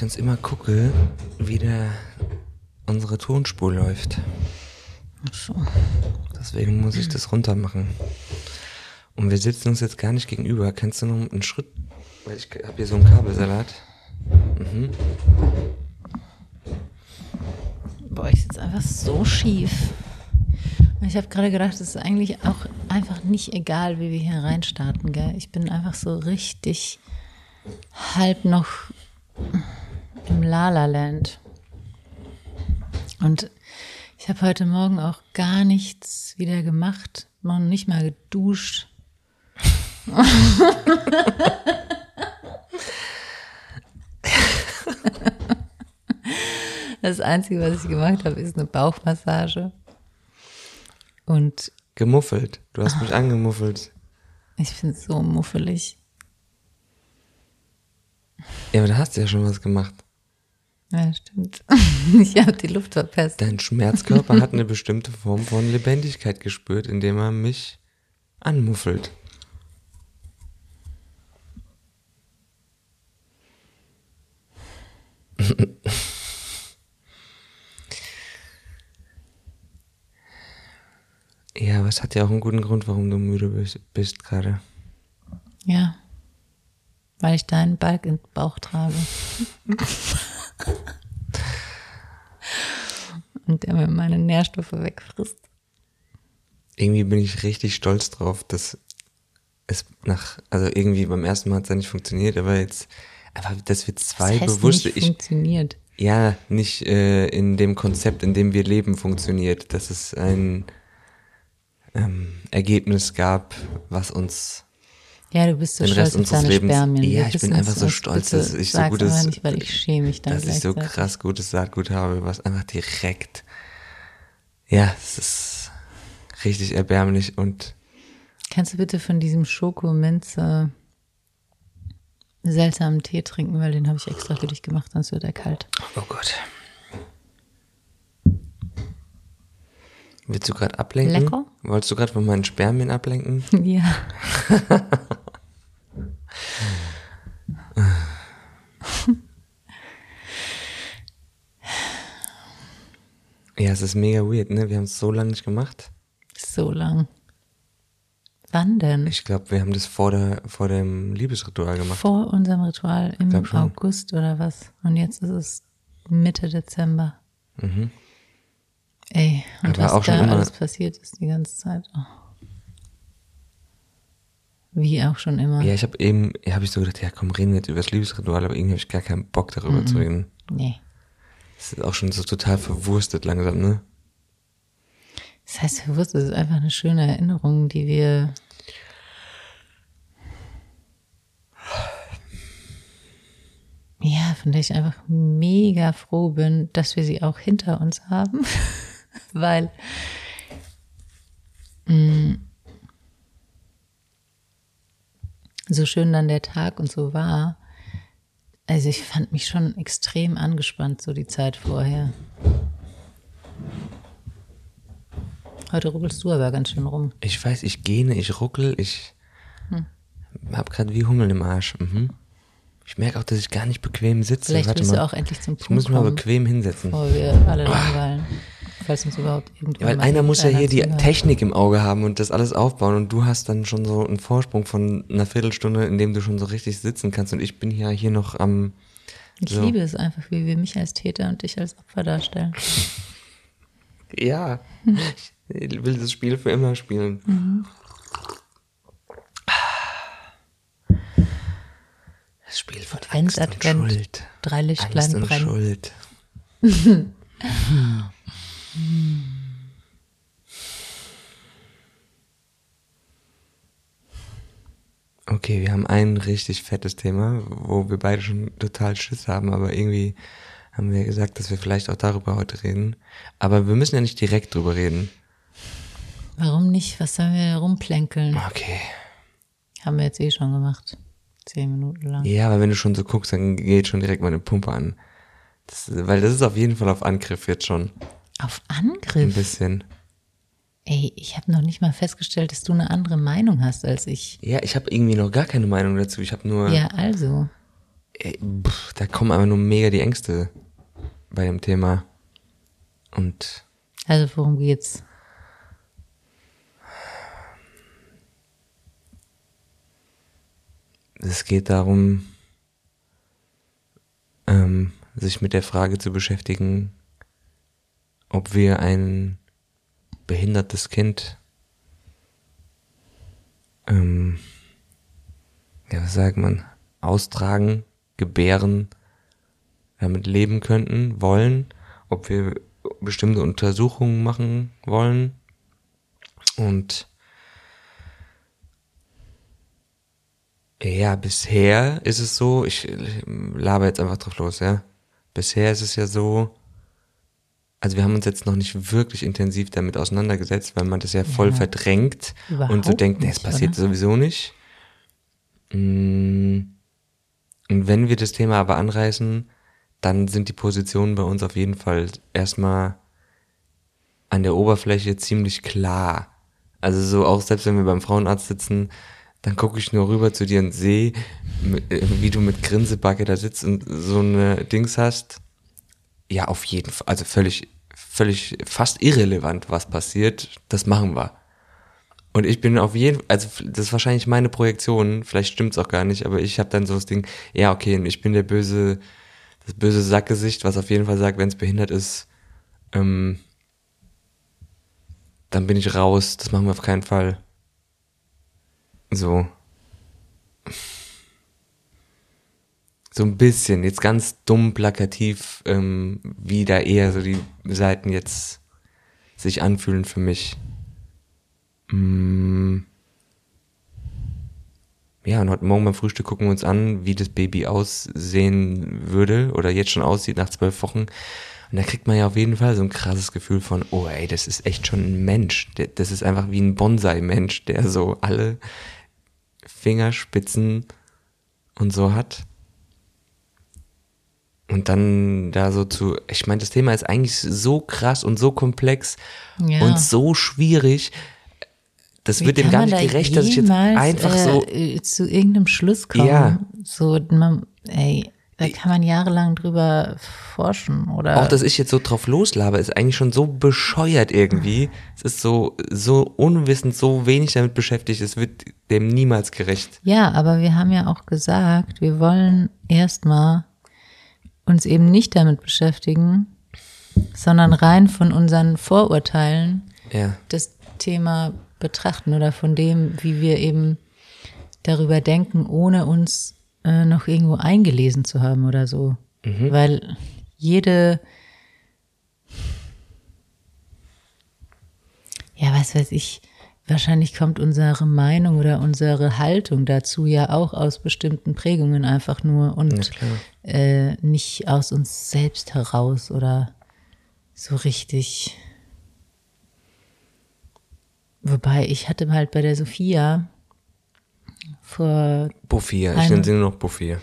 sonst immer gucke, wie der unsere Tonspur läuft. Ach so. Deswegen muss ich das runter machen. Und wir sitzen uns jetzt gar nicht gegenüber. Kannst du noch einen Schritt? Weil ich habe hier so einen Kabelsalat. Mhm. Boah, ich sitze einfach so schief. Und Ich habe gerade gedacht, es ist eigentlich auch einfach nicht egal, wie wir hier reinstarten, gell? Ich bin einfach so richtig halb noch im Lala-Land. Und ich habe heute Morgen auch gar nichts wieder gemacht, noch nicht mal geduscht. Das Einzige, was ich gemacht habe, ist eine Bauchmassage. Und Gemuffelt. Du hast mich angemuffelt. ich finde es so muffelig. Ja, aber da hast du ja schon was gemacht. Ja, stimmt. Ich habe die Luft verpestet. Dein Schmerzkörper hat eine bestimmte Form von Lebendigkeit gespürt, indem er mich anmuffelt. Ja, aber es hat ja auch einen guten Grund, warum du müde bist, bist gerade. Ja. Weil ich deinen Balk im Bauch trage. Und der mir meine Nährstoffe wegfrisst. Irgendwie bin ich richtig stolz drauf, dass es nach, also irgendwie beim ersten Mal hat es ja nicht funktioniert, aber jetzt einfach, dass wir zwei das heißt bewusste, nicht ich, funktioniert. ja, nicht äh, in dem Konzept, in dem wir leben, funktioniert, dass es ein ähm, Ergebnis gab, was uns Ja, du bist so den stolz Rest auf deine Lebens. Spermien. Ja, Wir ich bin einfach so stolz, dass ich so gutes- nicht, weil ich schäme mich dann dass ich so krass gutes Saatgut habe, was einfach direkt, ja, es ist richtig erbärmlich und Kannst du bitte von diesem Schokominze seltsamen Tee trinken, weil den habe ich extra für dich gemacht, sonst wird er kalt. Oh Gott. Willst du gerade ablenken? Lecker. Wolltest du gerade von meinen Spermien ablenken? Ja. Ja, es ist mega weird, ne? Wir haben es so lange nicht gemacht. So lang. Wann denn? Ich glaube, wir haben das vor, der, vor dem Liebesritual gemacht. Vor unserem Ritual im schon. August oder was? Und jetzt ist es Mitte Dezember. Ey, und Aber was auch schon da immer- alles passiert ist die ganze Zeit. Oh. Wie auch schon immer. Ja, ich habe eben, habe ich so gedacht, ja komm, reden wir jetzt über das Liebesritual, aber irgendwie habe ich gar keinen Bock darüber zu reden. Nee. Das ist auch schon so total verwurstet langsam, ne? Das heißt, bewusst, es ist einfach eine schöne Erinnerung, die wir. Ja, von der ich einfach mega froh bin, dass wir sie auch hinter uns haben. Weil. mh, so schön dann der Tag und so war. Also ich fand mich schon extrem angespannt, so die Zeit vorher. Heute ruckelst du aber ganz schön rum. Ich weiß, ich gähne, ich ruckel, ich Hm. hab gerade wie Hummeln im Arsch. Mhm. Ich merke auch, dass ich gar nicht bequem sitze. Vielleicht Warte du auch endlich zum ich Punkt muss mich mal bequem hinsetzen. bevor wir alle langweilen. Falls uns überhaupt Ja, irgendjemand weil einer muss ja hier die zuhört. Technik im Auge haben und das alles aufbauen und du hast dann schon so einen Vorsprung von einer Viertelstunde, in dem du schon so richtig sitzen kannst und ich bin ja hier noch am Ich so. liebe es einfach, wie wir mich als Täter und dich als Opfer darstellen. Ja, ich will das Spiel für immer spielen. Das Spiel von Advent, Angst und Advent. Schuld. Drei Angst Lichtlein und brennen. Schuld. Okay, wir haben ein richtig fettes Thema, wo wir beide schon total Schiss haben, aber irgendwie haben wir gesagt, dass wir vielleicht auch darüber heute reden. Aber wir müssen ja nicht direkt drüber reden. Warum nicht? Was sollen wir rumplänkeln? Okay. Haben wir jetzt eh schon gemacht. Zehn Minuten lang. Ja, aber wenn du schon so guckst, dann geht schon direkt meine Pumpe an. Das, weil das ist auf jeden Fall auf Angriff jetzt schon. Auf Ein Angriff? bisschen. Ey, ich habe noch nicht mal festgestellt, dass du eine andere Meinung hast als ich. Ja, ich habe irgendwie noch gar keine Meinung dazu. Ich habe nur, Ja, also. ey, pff, da kommen einfach nur mega die Ängste bei dem Thema. Und Also worum geht's? es geht darum, ähm, sich mit der Frage zu beschäftigen, ob wir ein behindertes Kind, ähm, ja, was sagt man, austragen, gebären, damit leben könnten, wollen, ob wir bestimmte Untersuchungen machen wollen und Ja, bisher ist es so, ich laber jetzt einfach drauf los, ja. Bisher ist es ja so, also wir haben uns jetzt noch nicht wirklich intensiv damit auseinandergesetzt, weil man das ja voll Ja. verdrängt und so Überhaupt denkt, nee, es passiert oder? sowieso nicht. Mm, Und wenn wir das Thema aber anreißen, dann sind die Positionen bei uns auf jeden Fall erstmal an der Oberfläche ziemlich klar. Also so auch selbst wenn wir beim Frauenarzt sitzen, dann gucke ich nur rüber zu dir und sehe, äh, wie du mit Grinsebacke da sitzt und so eine Dings hast. Ja, auf jeden Fall. Also völlig, völlig fast irrelevant, was passiert. Das machen wir. Und ich bin auf jeden also das ist wahrscheinlich meine Projektion, vielleicht stimmt's auch gar nicht, aber ich habe dann so das Ding, ja, okay, ich bin der böse, das böse Sackgesicht, was auf jeden Fall sagt, wenn es behindert ist, ähm, dann bin ich raus, das machen wir auf keinen Fall. So. So ein bisschen, jetzt ganz dumm plakativ, ähm, wie da eher so die Seiten jetzt sich anfühlen für mich. Mm. Ja, und heute Morgen beim Frühstück gucken wir uns an, wie das Baby aussehen würde oder jetzt schon aussieht nach zwölf Wochen. Und da kriegt man ja auf jeden Fall so ein krasses Gefühl von, oh ey, das ist echt schon ein Mensch. Das ist einfach wie ein Bonsai-Mensch, der so alle Fingerspitzen und so hat. Und dann da so zu, ich meine, das Thema ist eigentlich so krass und so komplex Ja. und so schwierig. Das Wie wird dem gar nicht da gerecht, dass ich jetzt einfach äh, so, äh, zu irgendeinem Schluss kommen. Ja. So, man, ey, da kann man jahrelang drüber forschen oder. auch dass ich jetzt so drauf loslabe, ist eigentlich schon so bescheuert irgendwie. Es ist so, so unwissend, so wenig damit beschäftigt, es wird dem niemals gerecht. Ja, aber wir haben ja auch gesagt, wir wollen erstmal uns eben nicht damit beschäftigen, sondern rein von unseren Vorurteilen Ja. das Thema betrachten oder von dem, wie wir eben darüber denken, ohne uns äh, noch irgendwo eingelesen zu haben oder so. Weil jede, ja, was weiß ich, wahrscheinlich kommt unsere Meinung oder unsere Haltung dazu ja auch aus bestimmten Prägungen einfach nur und Ja, äh, nicht aus uns selbst heraus oder so richtig. Wobei ich hatte halt bei der Sophia vor, Buffy, ich nenne sie nur noch Buffy.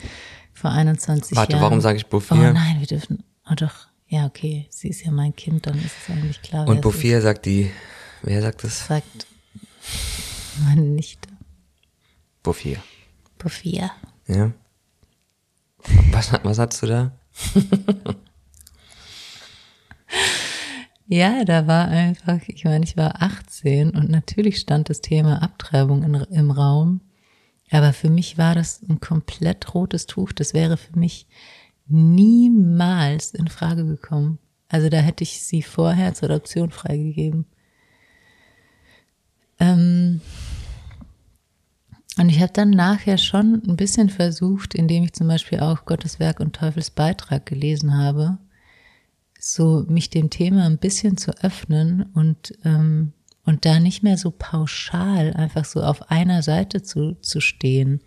vor 21 Warte, Jahren. warum sage ich Buffy? Oh nein, wir dürfen. Oh doch, ja, okay. Sie ist ja mein Kind, dann ist es eigentlich klar. Und Buffy sagt die, wer sagt das? sagt meine Nichte. Buffy. Sophia. Ja. Was, was hattest du da? Ja, da war einfach, ich meine, ich war 18 und natürlich stand das Thema Abtreibung in, im Raum. Aber für mich war das ein komplett rotes Tuch. Das wäre für mich niemals in Frage gekommen. Also da hätte ich sie vorher zur Adoption freigegeben. Ähm, und ich habe dann nachher schon ein bisschen versucht, indem ich zum Beispiel auch Gottes Werk und Teufels Beitrag gelesen habe, so mich dem Thema ein bisschen zu öffnen und ähm, und da nicht mehr so pauschal einfach so auf einer Seite zu, zu stehen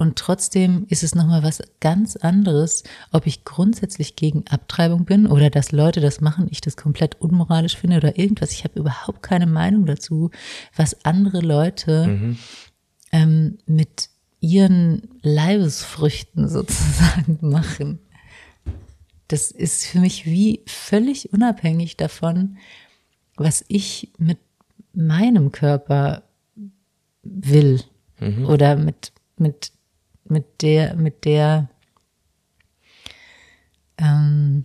und trotzdem ist es nochmal was ganz anderes, ob ich grundsätzlich gegen Abtreibung bin oder dass Leute das machen, ich das komplett unmoralisch finde oder irgendwas. Ich habe überhaupt keine Meinung dazu, was andere Leute ähm, mit ihren Leibesfrüchten sozusagen machen. Das ist für mich wie völlig unabhängig davon, was ich mit meinem Körper will oder mit, mit, mit der, mit der, ähm,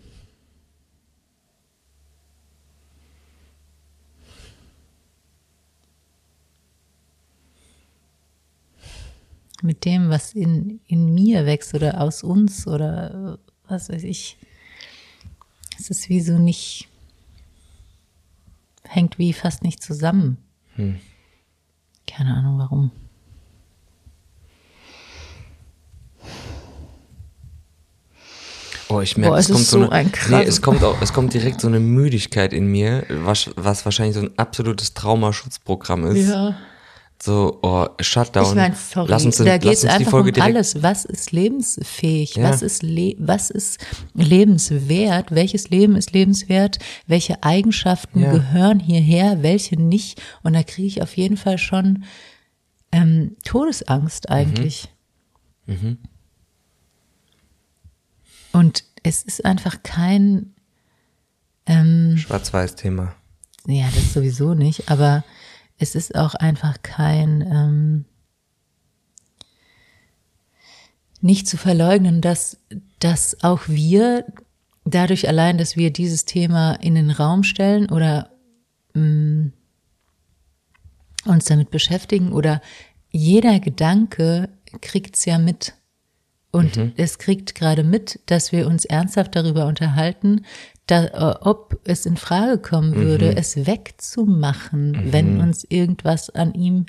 mit dem, was in, in mir wächst oder aus uns oder äh, was weiß ich. Es ist wie so nicht, hängt wie fast nicht zusammen. Keine Ahnung warum. Oh, ich merke, Boah, es es kommt ist so eine, ein nee, es kommt auch, es kommt direkt so eine Müdigkeit in mir, was, was wahrscheinlich so ein absolutes Traumaschutzprogramm ist. So, oh, Shutdown. Ich meine, sorry, lass uns, da geht es einfach um alles. Was ist lebensfähig? Ja. Was, ist le was ist lebenswert? Welches Leben ist lebenswert? Welche Eigenschaften Ja. gehören hierher? Welche nicht? Und da kriege ich auf jeden Fall schon ähm, Todesangst eigentlich. Mhm. Und es ist einfach kein, ähm, Schwarz-Weiß-Thema. ja, das sowieso nicht, aber es ist auch einfach kein, ähm, nicht zu verleugnen, dass, dass auch wir dadurch allein, dass wir dieses Thema in den Raum stellen oder mh, uns damit beschäftigen oder jeder Gedanke kriegt's ja mit. Und es kriegt gerade mit, dass wir uns ernsthaft darüber unterhalten, da, äh, ob es in Frage kommen würde, es wegzumachen, wenn uns irgendwas an ihm,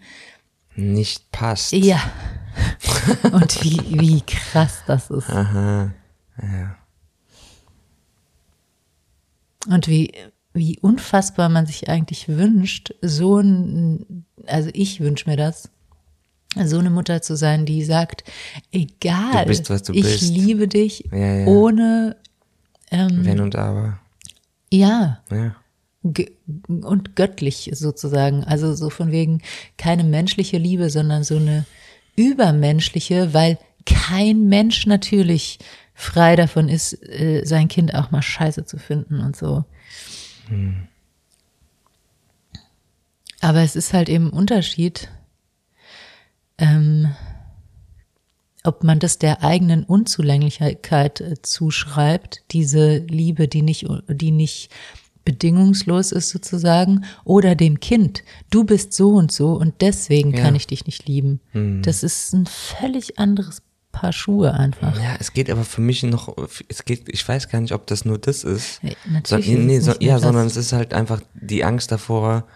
Nicht passt. ja. Und wie, wie krass das ist. Aha. Ja. Und wie, wie unfassbar man sich eigentlich wünscht, so ein, also ich wünsche mir das, so eine Mutter zu sein, die sagt, egal, bist, ich bist. liebe dich Ja, ja. ohne, ähm, Wenn und aber. ja, Ja. und göttlich sozusagen. Also so von wegen keine menschliche Liebe, sondern so eine übermenschliche, weil kein Mensch natürlich frei davon ist, äh, sein Kind auch mal scheiße zu finden und so. Aber es ist halt eben ein Unterschied, ähm, ob man das der eigenen Unzulänglichkeit äh, zuschreibt, diese Liebe, die nicht, die nicht bedingungslos ist sozusagen, oder dem Kind. Du bist so und so und deswegen Ja. kann ich dich nicht lieben. Das ist ein völlig anderes Paar Schuhe einfach. Ja, es geht aber für mich noch, es geht, ich weiß gar nicht, ob das nur das ist. So, natürlich ist nee, es so, ja, sondern es ist halt einfach die Angst davor,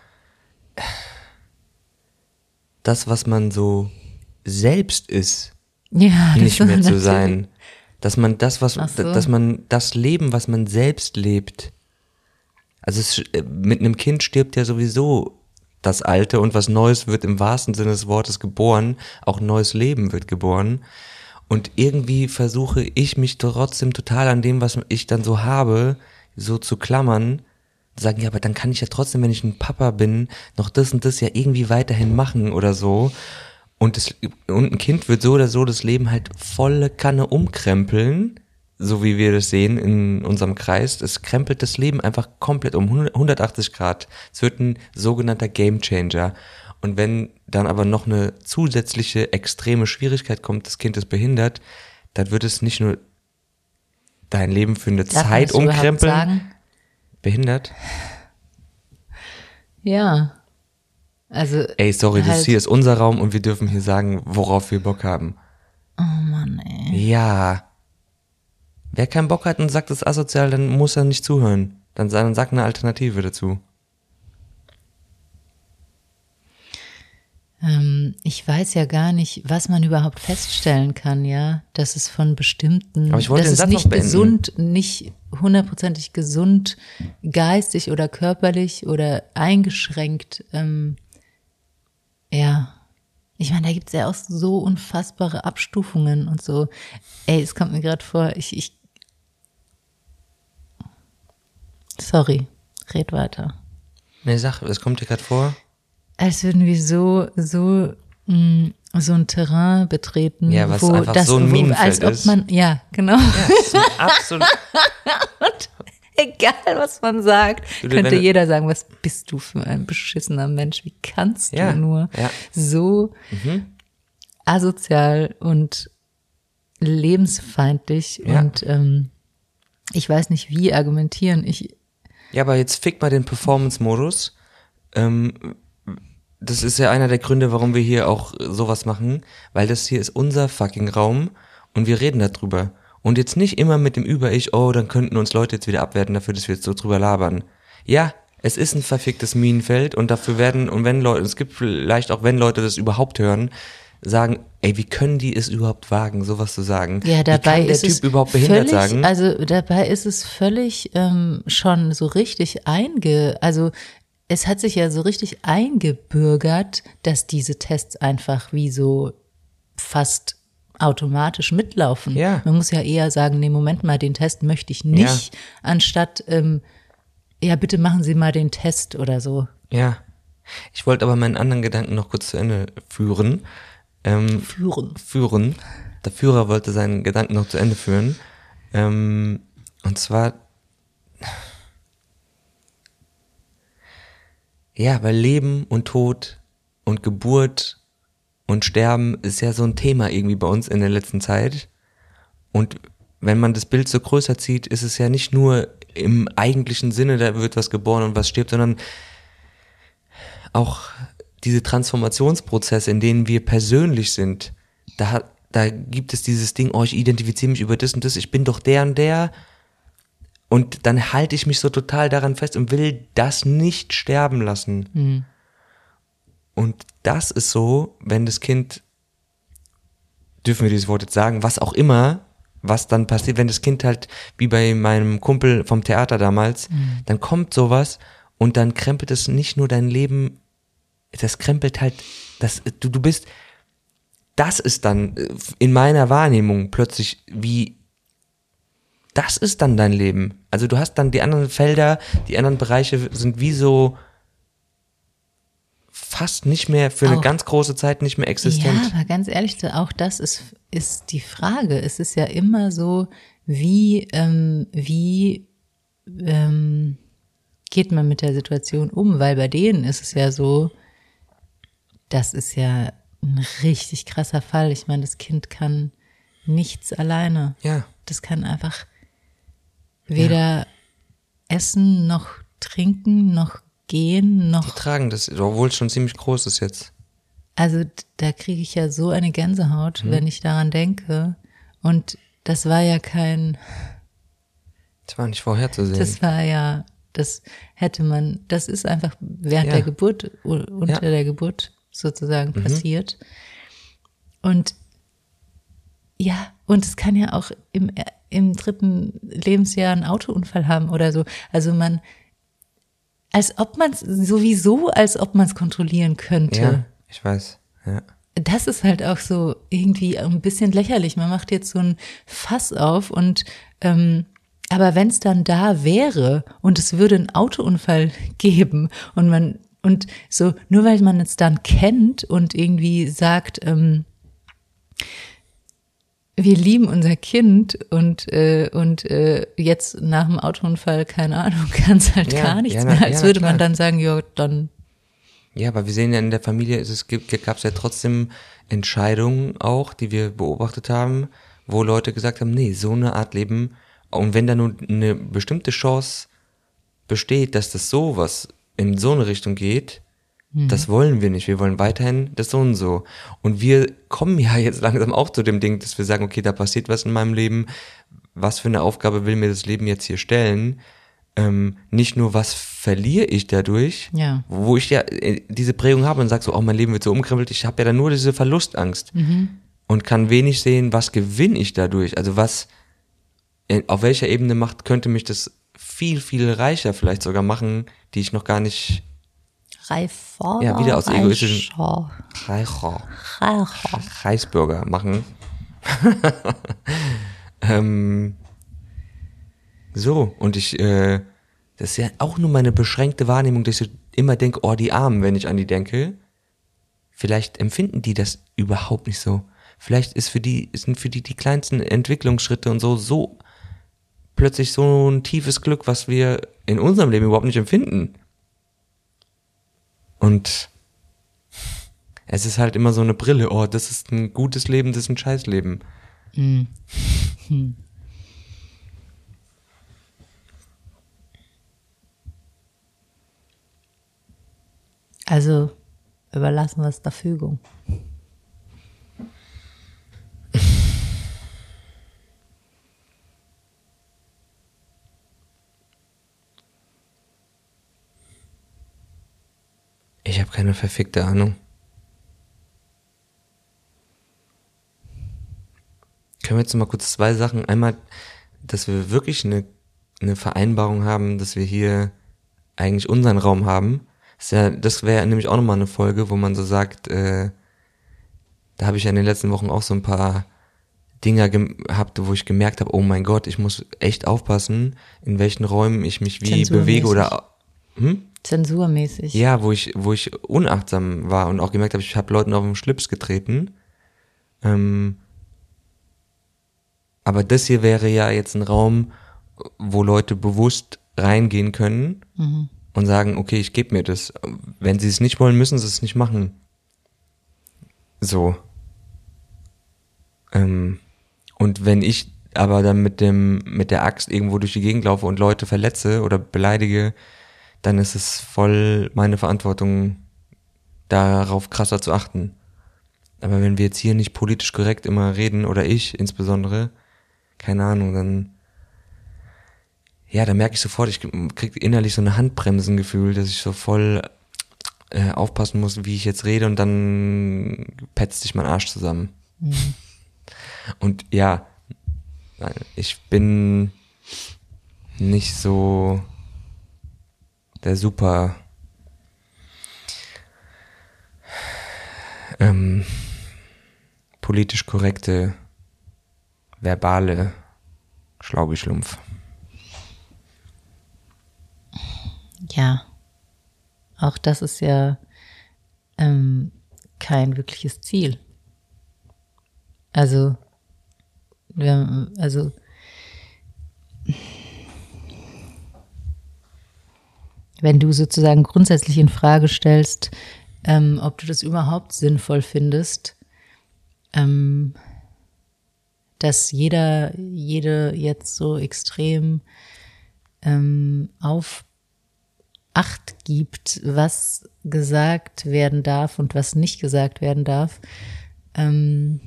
das, was man so selbst ist, Ja, nicht mehr zu sein. Dass man das, was, so. dass man das Leben, was man selbst lebt, also es, äh, mit einem Kind stirbt ja sowieso das Alte und was Neues wird im wahrsten Sinne des Wortes geboren, auch neues Leben wird geboren. Und irgendwie versuche ich mich trotzdem total an dem, was ich dann so habe, so zu klammern, sagen, ja, aber dann kann ich ja trotzdem, wenn ich ein Papa bin, noch das und das ja irgendwie weiterhin machen oder so. Und, das, und ein Kind wird so oder so das Leben halt volle Kanne umkrempeln, so wie wir das sehen in unserem Kreis. Es krempelt das Leben einfach komplett um 180 Grad. Es wird ein sogenannter Game Changer. Und wenn dann aber noch eine zusätzliche extreme Schwierigkeit kommt, das Kind ist behindert, dann wird es nicht nur dein Leben für eine Darf Zeit umkrempeln. Behindert? Ja. Also. Ey, sorry, das halt- hier ist unser Raum und wir dürfen hier sagen, worauf wir Bock haben. Oh Mann, ey. Ja. Wer keinen Bock hat und sagt, das ist asozial, dann muss er nicht zuhören. Dann, dann sag eine Alternative dazu. Ähm, ich weiß ja gar nicht, was man überhaupt feststellen kann, ja, dass es von bestimmten, Aber ich wollte dass den es Satz nicht gesund, nicht hundertprozentig gesund, geistig oder körperlich oder eingeschränkt, ähm, ja. Ich meine, da gibt es ja auch so unfassbare Abstufungen und so. Ey, es kommt mir gerade vor, ich, ich. Sorry, red weiter. Ne, sag, es kommt dir gerade vor. als würden wir so, so, so ein Terrain betreten, Ja, was wo einfach das, so ein wo, Minenfeld als ob ist. man, ja, genau. Ist ein absolut. Egal, was man sagt, Du, könnte wenn- jeder sagen, was bist du für ein beschissener Mensch? Wie kannst Ja, du nur ja. so asozial und lebensfeindlich Ja. und ähm, ich weiß nicht, wie argumentieren. Ich, Ja, aber jetzt fick mal den Performance-Modus. Ähm, das ist ja einer der Gründe, warum wir hier auch sowas machen, weil das hier ist unser fucking Raum und wir reden darüber. Und jetzt nicht immer mit dem Über-Ich, oh, dann könnten uns Leute jetzt wieder abwerten dafür, dass wir jetzt so drüber labern. Ja, es ist ein verficktes Minenfeld und dafür werden, und wenn Leute, es gibt vielleicht auch, wenn Leute das überhaupt hören, sagen, ey, wie können die es überhaupt wagen, sowas zu sagen? Ja, dabei wie kann der ist Typ es überhaupt behindert völlig, sagen? Also dabei ist es völlig ähm, schon so richtig einge, also es hat sich ja so richtig eingebürgert, dass diese Tests einfach wie so fast automatisch mitlaufen. Ja. Man muss ja eher sagen, nee, Moment mal, den Test möchte ich nicht, anstatt ähm, ja, bitte machen Sie mal den Test oder so. Ja. Ich wollte aber meinen anderen Gedanken noch kurz zu Ende führen. Ähm, Führen. führen. Der Führer wollte seinen Gedanken noch zu Ende führen. Ähm, und zwar, ja, weil Leben und Tod und Geburt und Sterben ist ja so ein Thema irgendwie bei uns in der letzten Zeit. Und wenn man das Bild so größer zieht, ist es ja nicht nur im eigentlichen Sinne, da wird was geboren und was stirbt, sondern auch diese Transformationsprozesse, in denen wir persönlich sind, da, da gibt es dieses Ding, oh, ich identifiziere mich über das und das, ich bin doch der und der. Und dann halte ich mich so total daran fest und will das nicht sterben lassen. Und das ist so, wenn das Kind, dürfen wir dieses Wort jetzt sagen, was auch immer, was dann passiert, wenn das Kind halt, wie bei meinem Kumpel vom Theater damals, dann kommt sowas und dann krempelt es nicht nur dein Leben, das krempelt halt, das, du, du bist, das ist dann äh, in meiner Wahrnehmung plötzlich wie, das ist dann dein Leben. Also du hast dann die anderen Felder, die anderen Bereiche sind wie so fast nicht mehr für eine Auch- ganz große Zeit nicht mehr existent. Ja, aber ganz ehrlich, auch das ist, ist die Frage. Es ist ja immer so, wie, ähm, wie ähm, geht man mit der Situation um? Weil bei denen ist es ja so, das ist ja ein richtig krasser Fall. Ich meine, das Kind kann nichts alleine. Ja. Das kann einfach weder essen, noch trinken, noch gehen, Die noch tragen das, obwohl es schon ziemlich groß ist jetzt. Also da kriege ich ja so eine Gänsehaut, Mhm. wenn ich daran denke. Und das war ja kein, Das war nicht vorherzusehen. das war ja, das hätte man, das ist einfach während Ja. der Geburt, unter Ja. Mhm. der Geburt sozusagen passiert. Und ja, und es kann ja auch im, im dritten Lebensjahr einen Autounfall haben oder so. Also man, als ob man es sowieso, als ob man es kontrollieren könnte. ja, ich weiß. Ja. das ist halt auch so irgendwie ein bisschen lächerlich. Man macht jetzt so ein Fass auf und ähm, aber wenn es dann da wäre und es würde einen Autounfall geben und man und so nur weil man es dann kennt und irgendwie sagt, ähm, wir lieben unser Kind und äh, und äh, jetzt nach dem Autounfall keine Ahnung kann es halt Ja, gar nichts ja, na- mehr, als ja, würde man dann sagen, ja dann Ja, aber wir sehen ja in der Familie, es gab es ja trotzdem Entscheidungen auch, die wir beobachtet haben, wo Leute gesagt haben, nee, so eine Art Leben, und wenn da nur eine bestimmte Chance besteht, dass das sowas in so eine Richtung geht, das wollen wir nicht. Wir wollen weiterhin das so und so. Und wir kommen ja jetzt langsam auch zu dem Ding, dass wir sagen, okay, da passiert was in meinem Leben. Was für eine Aufgabe will mir das Leben jetzt hier stellen? Ähm, nicht nur, was verliere ich dadurch, Ja. wo ich ja äh, diese Prägung habe und sage so, oh, mein Leben wird so umkrempelt, ich habe ja dann nur diese Verlustangst und kann wenig sehen, was gewinne ich dadurch, also was, äh, auf welcher Ebene macht, könnte mich das viel, viel reicher vielleicht sogar machen, die ich noch gar nicht Reifer. Ja, wieder aus egoistischen- Reicher. reicher, Reicher. Reisbürger machen. ähm, so, und ich, äh, das ist ja auch nur meine beschränkte Wahrnehmung, dass ich immer denke, oh, die Armen, wenn ich an die denke. Vielleicht empfinden die das überhaupt nicht so. Vielleicht ist für die, sind für die die kleinsten Entwicklungsschritte und so so plötzlich so ein tiefes Glück, was wir in unserem Leben überhaupt nicht empfinden. Und es ist halt immer so eine Brille, oh, das ist ein gutes Leben, das ist ein Scheißleben. Mhm. Hm. Also überlassen wir es der Fügung. Ich habe keine verfickte Ahnung. Können wir jetzt mal kurz zwei Sachen. Einmal, dass wir wirklich eine, eine Vereinbarung haben, dass wir hier eigentlich unseren Raum haben. Das, ja, das wäre nämlich auch nochmal eine Folge, wo man so sagt, äh, da habe ich ja in den letzten Wochen auch so ein paar Dinger gehabt, wo ich gemerkt habe, oh mein Gott, ich muss echt aufpassen, in welchen Räumen ich mich wie bewege oder hm? Zensurmäßig. Ja, wo ich, wo ich unachtsam war und auch gemerkt habe, ich habe Leuten auf den Schlips getreten. Ähm, aber das hier wäre ja jetzt ein Raum, wo Leute bewusst reingehen können mhm. und sagen, okay, ich gebe mir das. Wenn sie es nicht wollen, müssen sie es nicht machen. So. Ähm, und wenn ich aber dann mit dem, mit der Axt irgendwo durch die Gegend laufe und Leute verletze oder beleidige, dann ist es voll meine Verantwortung, darauf krasser zu achten. Aber wenn wir jetzt hier nicht politisch korrekt immer reden, oder ich insbesondere, keine Ahnung, dann, ja, da merke ich sofort, ich krieg innerlich so eine Handbremsengefühl, dass ich so voll äh, aufpassen muss, wie ich jetzt rede und dann petzt sich mein Arsch zusammen. Mhm. Und ja, ich bin nicht so der super ähm, politisch korrekte verbale Schlaugeschlumpf. Ja, auch das ist ja ähm, kein wirkliches Ziel. Also, wir, also wenn du sozusagen grundsätzlich in Frage stellst, ähm, ob du das überhaupt sinnvoll findest, ähm, dass jeder, jede jetzt so extrem ähm, auf Acht gibt, was gesagt werden darf und was nicht gesagt werden darf. Ähm,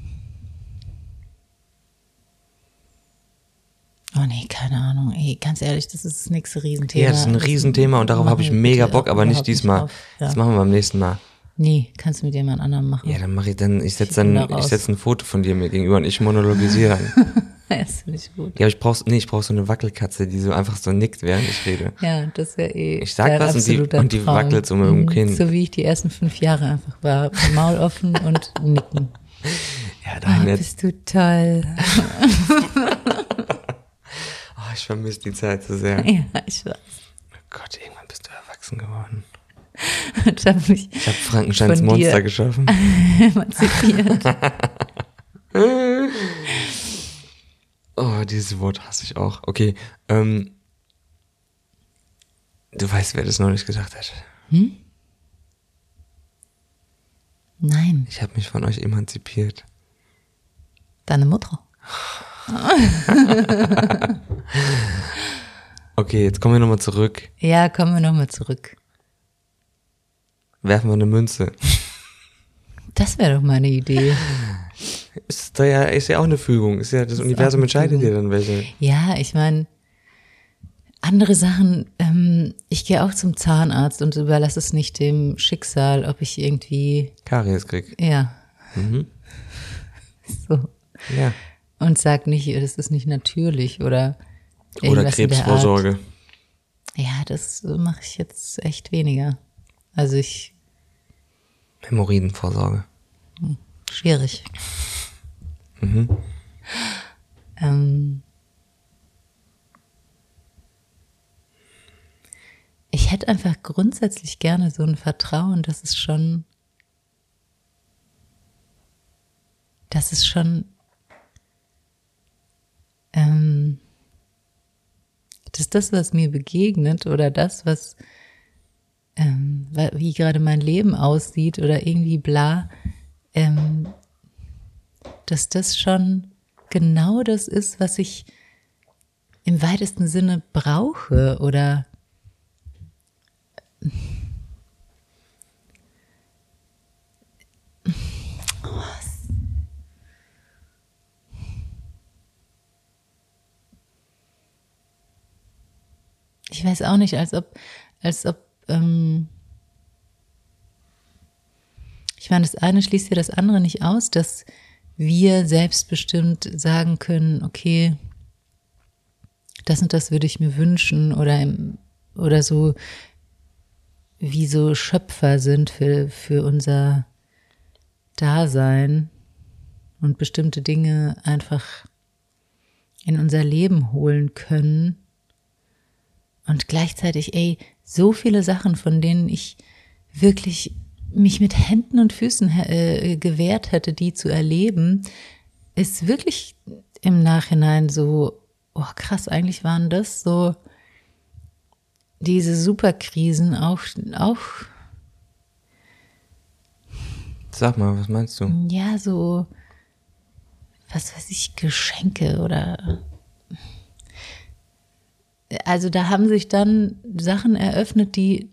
Oh nee, keine Ahnung. Ey, ganz ehrlich, das ist das nächste Riesenthema. Ja, das ist ein Riesenthema und darauf habe ich mega Bock, aber nicht diesmal. Nicht ja. Das machen wir beim nächsten Mal. Nee, kannst du mit jemand anderem machen. Ja, dann mache ich dann, ich setze dann, da ich setze ein Foto von dir mir gegenüber und ich monologisiere das finde ich gut. Ja, aber ich brauch, nee, ich brauche so eine Wackelkatze, die so einfach so nickt, während ich rede. Ja, das wäre eh. Ich sag was und die, und die wackelt so mit dem mhm, Kinn. So wie ich die ersten fünf Jahre einfach war. Maul offen und nicken. Ja, da oh, bist du toll. ich vermisse die Zeit so sehr. Ja, ich weiß. Oh Gott, irgendwann bist du erwachsen geworden. ich habe hab Frankensteins Monster geschaffen. emanzipiert. oh, dieses Wort hasse ich auch. Okay, ähm, du weißt, wer das noch nicht gesagt hat. Hm? Nein. Ich habe mich von euch emanzipiert. Deine Mutter. okay, jetzt kommen wir nochmal zurück. Ja, kommen wir nochmal zurück. Werfen wir eine Münze. Das wäre doch meine Idee. Ist, da ja, ist ja auch eine Fügung. Ist ja das, das Universum entscheidet dir dann welche. Ja, ich meine, andere Sachen, ähm, ich gehe auch zum Zahnarzt und überlasse es nicht dem Schicksal, ob ich irgendwie. Karies krieg. Ja. Mhm. So. Ja. Und sag nicht, das ist nicht natürlich oder Oder Krebsvorsorge. Ja, das mache ich jetzt echt weniger. Also ich. Hämorrhoidenvorsorge. Hm, schwierig. Mhm. Ähm, ich hätte einfach grundsätzlich gerne so ein Vertrauen, dass es schon, dass es schon ähm, dass das, was mir begegnet oder das, was ähm, wie gerade mein Leben aussieht oder irgendwie bla, ähm, dass das schon genau das ist, was ich im weitesten Sinne brauche oder ich weiß auch nicht, als ob, als ob, ähm ich meine, das eine schließt ja das andere nicht aus, dass wir selbstbestimmt sagen können, okay, das und das würde ich mir wünschen oder, im, oder so wie so Schöpfer sind für, für unser Dasein und bestimmte Dinge einfach in unser Leben holen können. Und gleichzeitig, ey, so viele Sachen, von denen ich wirklich mich mit Händen und Füßen äh, gewehrt hätte, die zu erleben, ist wirklich im Nachhinein so, oh krass, eigentlich waren das so diese Superkrisen auch, auch. Sag mal, was meinst du? Ja, so, was weiß ich, Geschenke oder. Also da haben sich dann Sachen eröffnet, die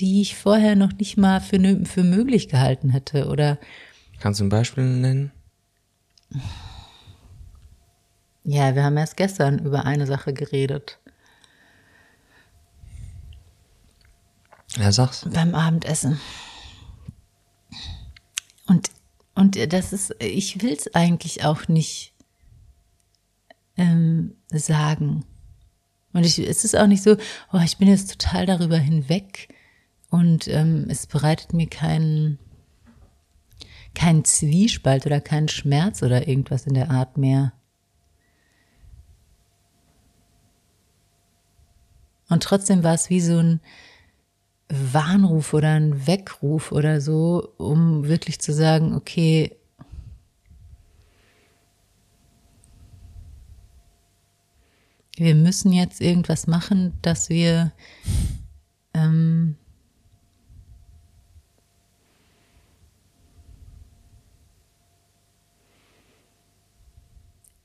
die ich vorher noch nicht mal für, für möglich gehalten hätte. Oder Kannst du ein Beispiel nennen? Ja, wir haben erst gestern über eine Sache geredet. Ja, sag's. Beim Abendessen. Und, und das ist, ich will es eigentlich auch nicht ähm, sagen. Und ich, es ist auch nicht so, oh, ich bin jetzt total darüber hinweg, und ähm, es bereitet mir keinen keinen Zwiespalt oder keinen Schmerz oder irgendwas in der Art mehr. Und trotzdem war es wie so ein Warnruf oder ein Weckruf oder so, um wirklich zu sagen, okay, wir müssen jetzt irgendwas machen, dass wir ähm,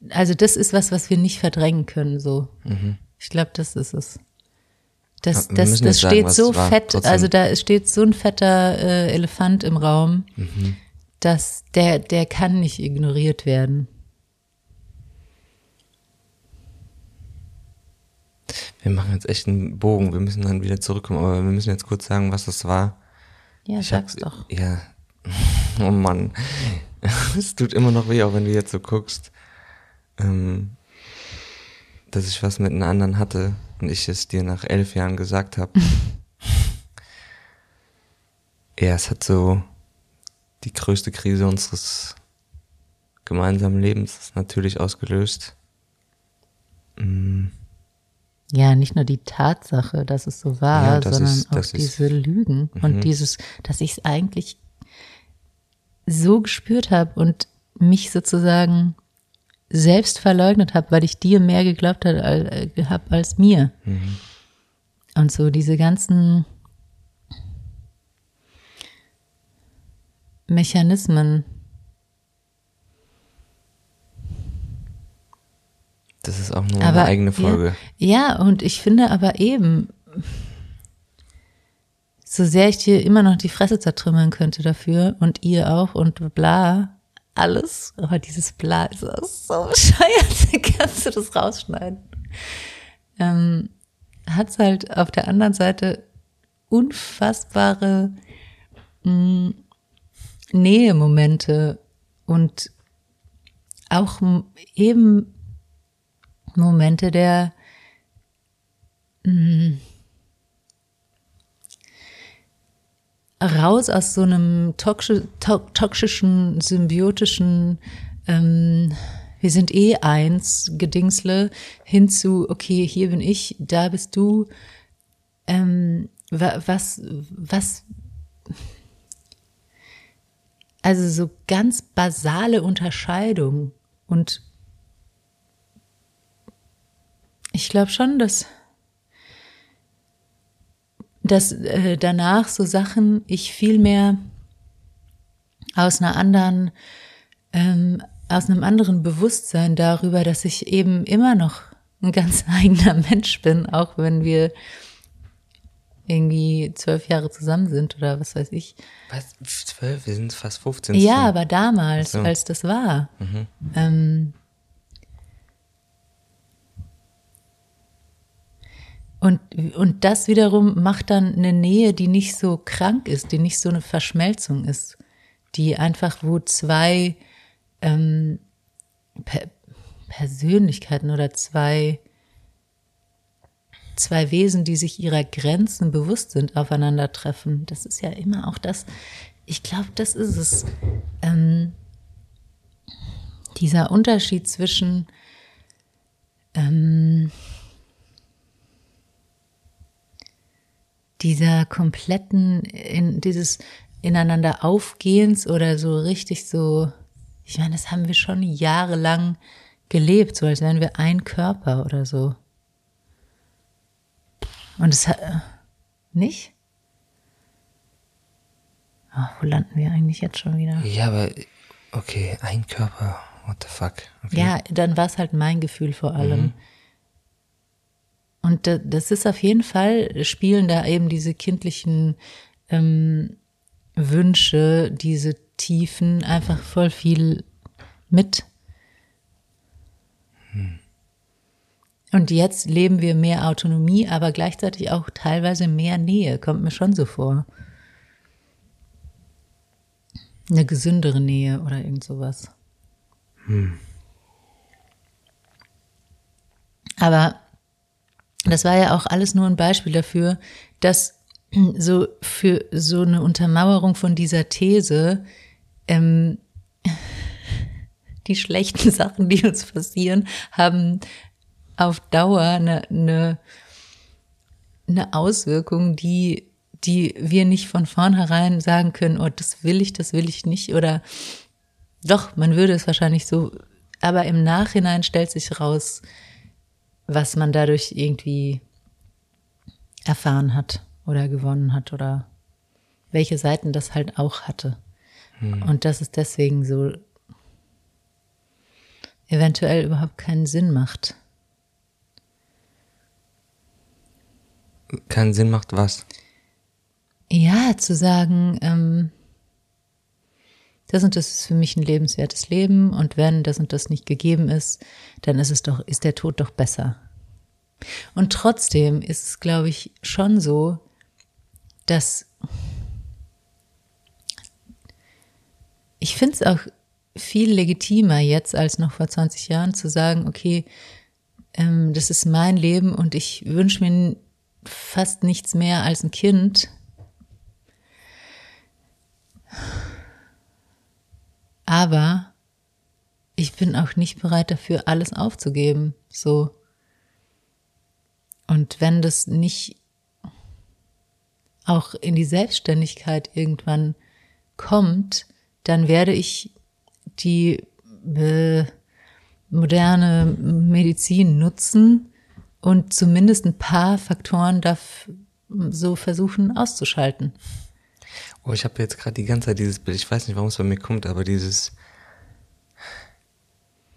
also das ist was, was wir nicht verdrängen können, so. Mhm. Ich glaube, das ist es. Das, ja, das, das steht sagen, so fett, trotzdem. also da steht so ein fetter äh, Elefant im Raum, mhm. dass der, der kann nicht ignoriert werden. Wir machen jetzt echt einen Bogen, wir müssen dann wieder zurückkommen, aber wir müssen jetzt kurz sagen, was das war. Ja, ich sag's hab, doch. Ja, oh Mann. Es tut immer noch weh, auch wenn du jetzt so guckst ähm, dass ich was mit einem anderen hatte und ich es dir nach elf Jahren gesagt habe. ja, es hat so die größte Krise unseres gemeinsamen Lebens natürlich ausgelöst. Mm. Ja, nicht nur die Tatsache, dass es so war, ja, sondern ist, auch diese Lügen mhm. und dieses, dass ich es eigentlich so gespürt habe und mich sozusagen selbst verleugnet habe, weil ich dir mehr geglaubt habe äh, hab als mir. Mhm. Und so diese ganzen Mechanismen. Das ist auch nur aber, eine eigene Folge. Ja, ja, und ich finde aber eben, so sehr ich dir immer noch die Fresse zertrümmern könnte dafür und ihr auch und bla, alles. Aber dieses Bla ist so bescheuert. Kannst du das rausschneiden? Ähm, hat es halt auf der anderen Seite unfassbare mh, mm, Nähemomente und auch eben Momente der mh, mm, raus aus so einem toxischen, symbiotischen, ähm, wir sind eh eins, Gedingsle, hin zu, okay, hier bin ich, da bist du. Ähm, was, was, also so ganz basale Unterscheidung und ich glaube schon, dass, dass äh, danach so Sachen ich viel mehr aus einer anderen, ähm, aus einem anderen Bewusstsein darüber, dass ich eben immer noch ein ganz eigener Mensch bin, auch wenn wir irgendwie zwölf Jahre zusammen sind oder was weiß ich. Was? Zwölf? Wir sind fast 15. Ja, aber damals, so. als das war. Mhm. Ähm, und, und das wiederum macht dann eine Nähe, die nicht so krank ist, die nicht so eine Verschmelzung ist, die einfach, wo zwei ähm, per Persönlichkeiten oder zwei zwei Wesen, die sich ihrer Grenzen bewusst sind, aufeinandertreffen. Das ist ja immer auch das, ich glaube, das ist es. Ähm, dieser Unterschied zwischen ähm, dieser kompletten, in, dieses ineinander Aufgehens oder so richtig so, ich meine, das haben wir schon jahrelang gelebt, so als wären wir ein Körper oder so. Und es hat. Äh, nicht? Oh, wo landen wir eigentlich jetzt schon wieder? Ja, aber okay, ein Körper. What the fuck? Okay. Ja, dann war es halt mein Gefühl vor allem. Mhm. Und das ist auf jeden Fall, spielen da eben diese kindlichen ähm, Wünsche, diese Tiefen einfach voll viel mit. Hm. Und jetzt leben wir mehr Autonomie, aber gleichzeitig auch teilweise mehr Nähe, kommt mir schon so vor. Eine gesündere Nähe oder irgend sowas. Hm. Aber das war ja auch alles nur ein Beispiel dafür, dass so für so eine Untermauerung von dieser These ähm, die schlechten Sachen, die uns passieren, haben auf Dauer eine, eine, eine Auswirkung, die, die wir nicht von vornherein sagen können, oh, das will ich, das will ich nicht. Oder doch, man würde es wahrscheinlich so, aber im Nachhinein stellt sich raus, was man dadurch irgendwie erfahren hat oder gewonnen hat oder welche Seiten das halt auch hatte. Hm. Und dass es deswegen so eventuell überhaupt keinen Sinn macht. keinen Sinn macht, was? Ja, zu sagen, ähm, das und das ist für mich ein lebenswertes Leben und wenn das und das nicht gegeben ist, dann ist es doch, ist der Tod doch besser. Und trotzdem ist es, glaube ich, schon so, dass ich finde es auch viel legitimer jetzt als noch vor 20 Jahren zu sagen, okay, ähm, das ist mein Leben und ich wünsche mir fast nichts mehr als ein Kind. Aber ich bin auch nicht bereit dafür, alles aufzugeben. So. Und wenn das nicht auch in die Selbstständigkeit irgendwann kommt, dann werde ich die äh, moderne Medizin nutzen, und zumindest ein paar Faktoren darf so versuchen auszuschalten. Oh, ich habe jetzt gerade die ganze Zeit dieses Bild, ich weiß nicht, warum es bei mir kommt, aber dieses,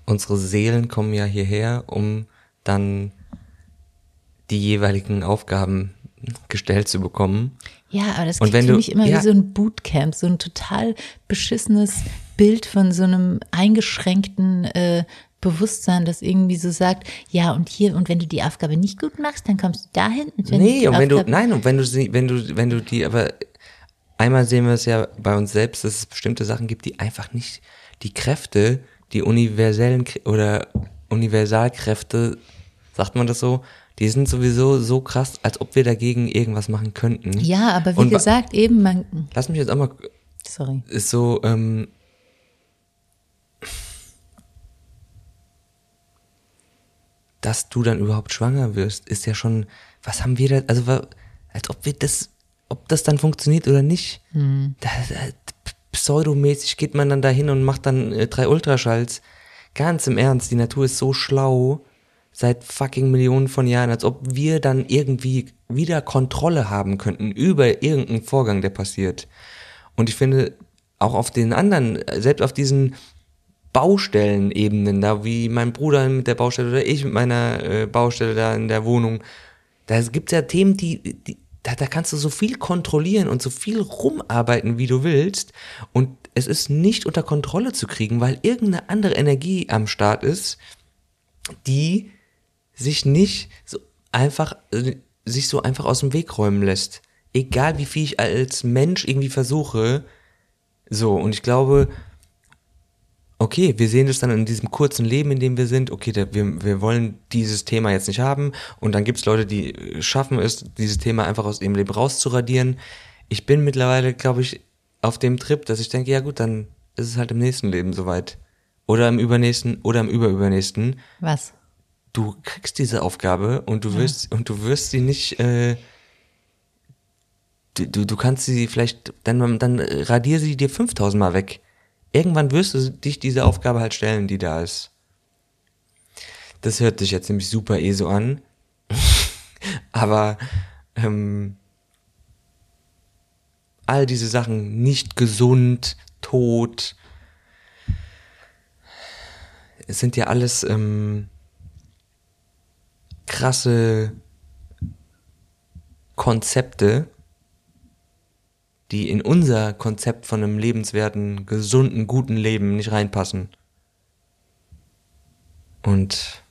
unsere Seelen kommen ja hierher, um dann die jeweiligen Aufgaben gestellt zu bekommen. Ja, aber das klingt für mich immer ja, wie so ein Bootcamp, so ein total beschissenes Bild von so einem eingeschränkten äh, Bewusstsein, das irgendwie so sagt, ja, und hier, und wenn du die Aufgabe nicht gut machst, dann kommst du dahin. Und wenn nee, und wenn du, nein, und wenn du sie, wenn du, wenn du die, aber einmal sehen wir es ja bei uns selbst, dass es bestimmte Sachen gibt, die einfach nicht die Kräfte, die universellen oder Universalkräfte, sagt man das so, die sind sowieso so krass, als ob wir dagegen irgendwas machen könnten. Ja, aber wie und gesagt, eben man. Lass mich jetzt auch mal. Sorry. Ist so, ähm, dass du dann überhaupt schwanger wirst, ist ja schon, was haben wir da, also als ob wir das, ob das dann funktioniert oder nicht. Mhm. Da, da, pseudomäßig geht man dann dahin und macht dann äh, drei Ultraschalls. Ganz im Ernst, die Natur ist so schlau. seit fucking Millionen von Jahren, als ob wir dann irgendwie wieder Kontrolle haben könnten über irgendeinen Vorgang, der passiert. Und ich finde, auch auf den anderen, selbst auf diesen Baustellenebenen, da wie mein Bruder mit der Baustelle oder ich mit meiner äh, Baustelle da in der Wohnung, da gibt es ja Themen, die, die da, da kannst du so viel kontrollieren und so viel rumarbeiten, wie du willst. Und es ist nicht unter Kontrolle zu kriegen, weil irgendeine andere Energie am Start ist, die sich nicht so einfach, sich so einfach aus dem Weg räumen lässt. Egal wie viel ich als Mensch irgendwie versuche. So, und ich glaube, okay, wir sehen das dann in diesem kurzen Leben, in dem wir sind, okay, da, wir, wir wollen dieses Thema jetzt nicht haben und dann gibt es Leute, die schaffen es, dieses Thema einfach aus ihrem Leben rauszuradieren. Ich bin mittlerweile, glaube ich, auf dem Trip, dass ich denke, ja gut, dann ist es halt im nächsten Leben soweit. Oder im übernächsten oder im überübernächsten. Was? Du kriegst diese Aufgabe und du wirst ja. und du wirst sie nicht äh, du, du, du kannst sie vielleicht dann dann radier sie dir 5000 mal weg irgendwann wirst du dich diese Aufgabe halt stellen, die da ist. Das hört sich jetzt nämlich super eh so an. Aber ähm, all diese Sachen, nicht gesund, tot, es sind ja alles ähm, krasse Konzepte, die in unser Konzept von einem lebenswerten, gesunden, guten Leben nicht reinpassen. Und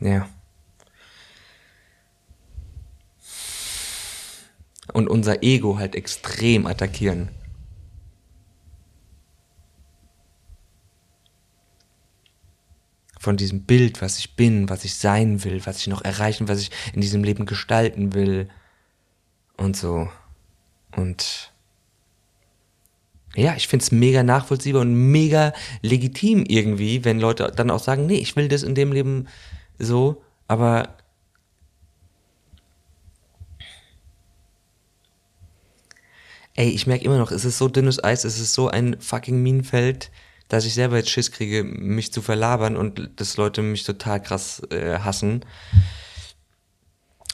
ja. Und unser Ego halt extrem attackieren. Von diesem Bild, was ich bin, was ich sein will, was ich noch erreichen, was ich in diesem Leben gestalten will und so. Und ja, ich find's mega nachvollziehbar und mega legitim irgendwie, wenn Leute dann auch sagen, nee, ich will das in dem Leben so, aber ey, ich merke immer noch, es ist so dünnes Eis, es ist so ein fucking Minenfeld dass ich selber jetzt Schiss kriege, mich zu verlabern und dass Leute mich total krass äh, hassen.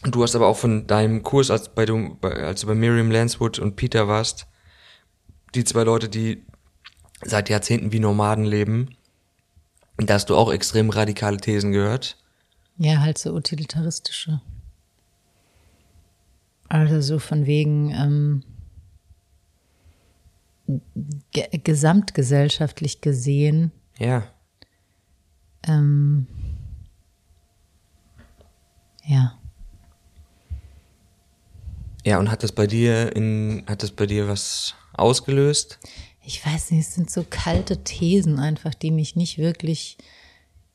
Du hast aber auch von deinem Kurs, als, bei du, als du bei Miriam Lanswood und Peter warst, die zwei Leute, die seit Jahrzehnten wie Nomaden leben, da hast du auch extrem radikale Thesen gehört. Ja, halt so utilitaristische. Also so von wegen, ähm, gesamtgesellschaftlich gesehen. Ja. Ähm, ja. Ja, und hat das bei dir in, hat das bei dir was ausgelöst? Ich weiß nicht, es sind so kalte Thesen einfach, die mich nicht wirklich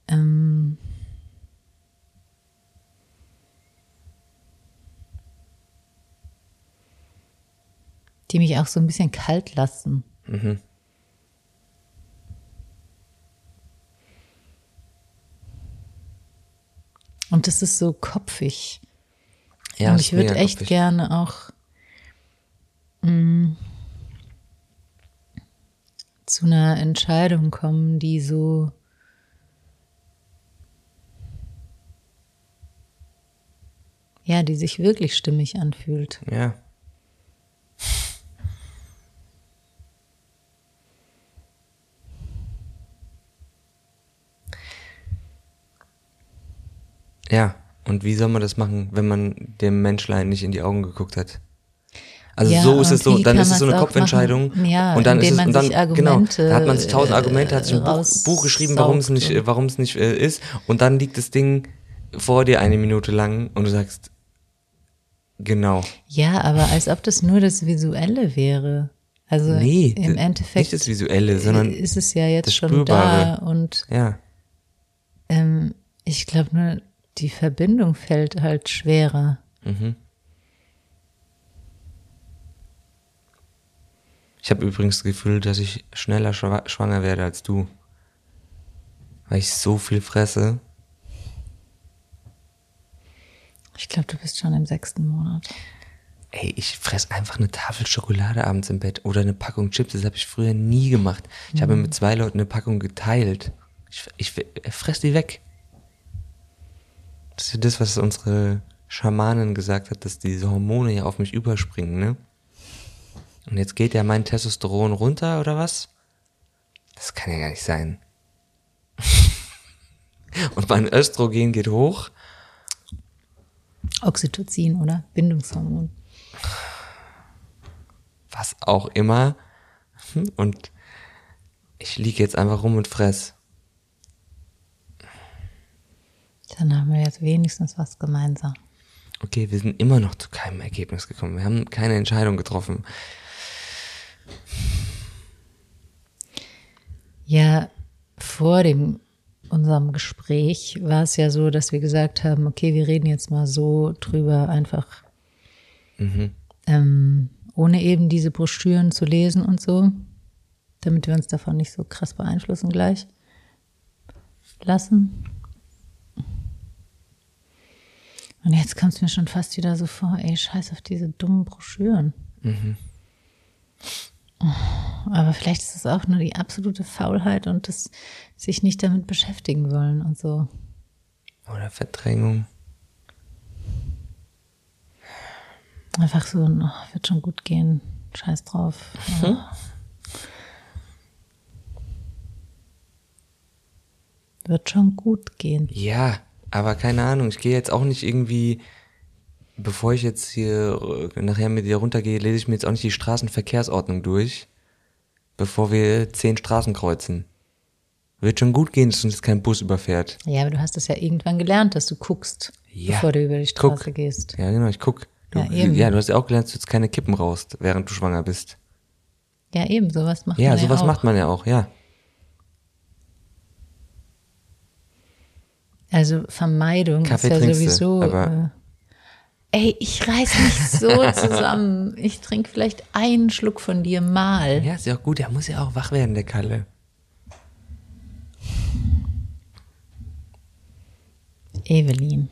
ähm, die mich auch so ein bisschen kalt lassen. Mhm. Und das ist so kopfig. Ja, Und ich würde echt kopfig. gerne auch mh, mm, zu einer Entscheidung kommen, die so ja, die sich wirklich stimmig anfühlt. Ja. Ja, und wie soll man das machen, wenn man dem Menschlein nicht in die Augen geguckt hat? Also ja, so ist es so, dann ist es so eine Kopfentscheidung. Ja, und dann ist es und dann genau, da hat man sich tausend Argumente, hat sich ein Buch, Buch geschrieben, warum es nicht, warum es nicht äh, ist. Und dann liegt das Ding vor dir eine Minute lang und du sagst, genau. Ja, aber als ob das nur das Visuelle wäre. Also nee, im Endeffekt nicht das Visuelle, sondern ist es ja jetzt schon Spürbare. da und ja. Ähm, ich glaube nur, die Verbindung fällt halt schwerer. Mhm. Ich habe übrigens das Gefühl, dass ich schneller schwanger werde als du. Weil ich so viel fresse. Ich glaube, du bist schon im sechsten Monat. Ey, ich fress einfach eine Tafel Schokolade abends im Bett oder eine Packung Chips. Das habe ich früher nie gemacht. Ich mhm. habe mit zwei Leuten eine Packung geteilt. Ich, ich, ich fress die weg. Das ist ja das, was unsere Schamanin gesagt hat, dass diese Hormone ja auf mich überspringen, ne? Und jetzt geht ja mein Testosteron runter, oder was? Das kann ja gar nicht sein. Und mein Östrogen geht hoch. Oxytocin, oder? Bindungshormon. Was auch immer. Und ich liege jetzt einfach rum und fress. Dann haben wir jetzt wenigstens was gemeinsam. Okay, wir sind immer noch zu keinem Ergebnis gekommen. Wir haben keine Entscheidung getroffen. Ja, vor dem unserem Gespräch war es ja so, dass wir gesagt haben, okay, wir reden jetzt mal so drüber, einfach ähm, ohne eben diese Broschüren zu lesen und so, damit wir uns davon nicht so krass beeinflussen gleich lassen. Und jetzt kommt es mir schon fast wieder so vor, ey, scheiß auf diese dummen Broschüren. Aber vielleicht ist es auch nur die absolute Faulheit und das sich nicht damit beschäftigen wollen und so. Oder Verdrängung. Einfach so, oh, wird schon gut gehen. Scheiß drauf. Ja. Wird schon gut gehen. Ja, aber keine Ahnung, ich gehe jetzt auch nicht irgendwie, bevor ich jetzt hier äh, nachher mit dir runtergehe, lese ich mir jetzt auch nicht die Straßenverkehrsordnung durch, bevor wir zehn Straßen kreuzen. Wird schon gut gehen, dass uns jetzt kein Bus überfährt. Ja, aber du hast es ja irgendwann gelernt, dass du guckst, Ja. bevor du über die Straße Guck. gehst. Ja, genau, ich guck. Du, Ja, eben. ja, du hast ja auch gelernt, dass du jetzt keine Kippen rauchst, während du schwanger bist. Ja, eben, sowas macht Ja, man sowas ja auch. macht man ja auch, ja. Also Vermeidung Kaffee ist ja du, sowieso. aber- äh, ey, ich reiß mich so zusammen. Ich trinke vielleicht einen Schluck von dir mal. Ja, ist ja auch gut, der muss ja auch wach werden, der Kalle. Evelyn.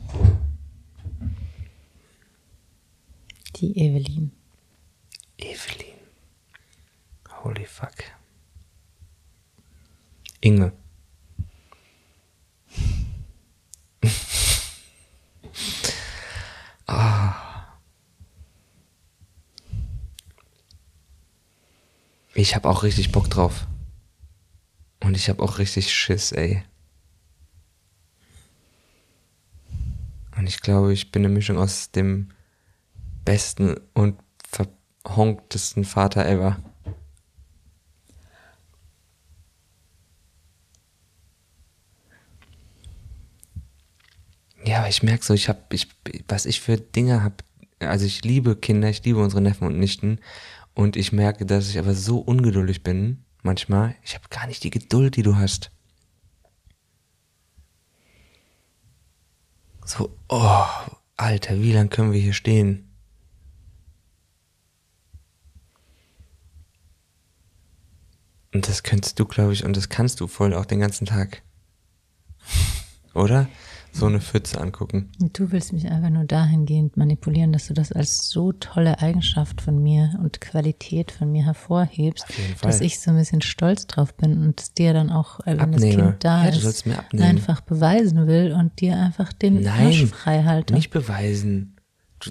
Die Evelyn. Evelyn. Holy fuck. Inge. Ich hab auch richtig Bock drauf. Und ich hab auch richtig Schiss, ey. Und ich glaube, ich bin eine Mischung aus dem besten und verhonktesten Vater ever. Ja, aber ich merke so, ich habe, ich, was ich für Dinge habe, also ich liebe Kinder, ich liebe unsere Neffen und Nichten und ich merke, dass ich aber so ungeduldig bin, manchmal, ich habe gar nicht die Geduld, die du hast. So, oh, Alter, wie lang können wir hier stehen? Und das könntest du, glaube ich, und das kannst du voll auch den ganzen Tag. Oder? So eine Pfütze angucken. Und Du willst mich einfach nur dahingehend manipulieren, dass du das als so tolle Eigenschaft von mir und Qualität von mir hervorhebst, dass ich so ein bisschen stolz drauf bin und es dir dann auch, äh, wenn das Abnehme. Kind da Ja, ist, einfach beweisen will und dir einfach den Arsch Nein, frei halte. nicht beweisen. Du,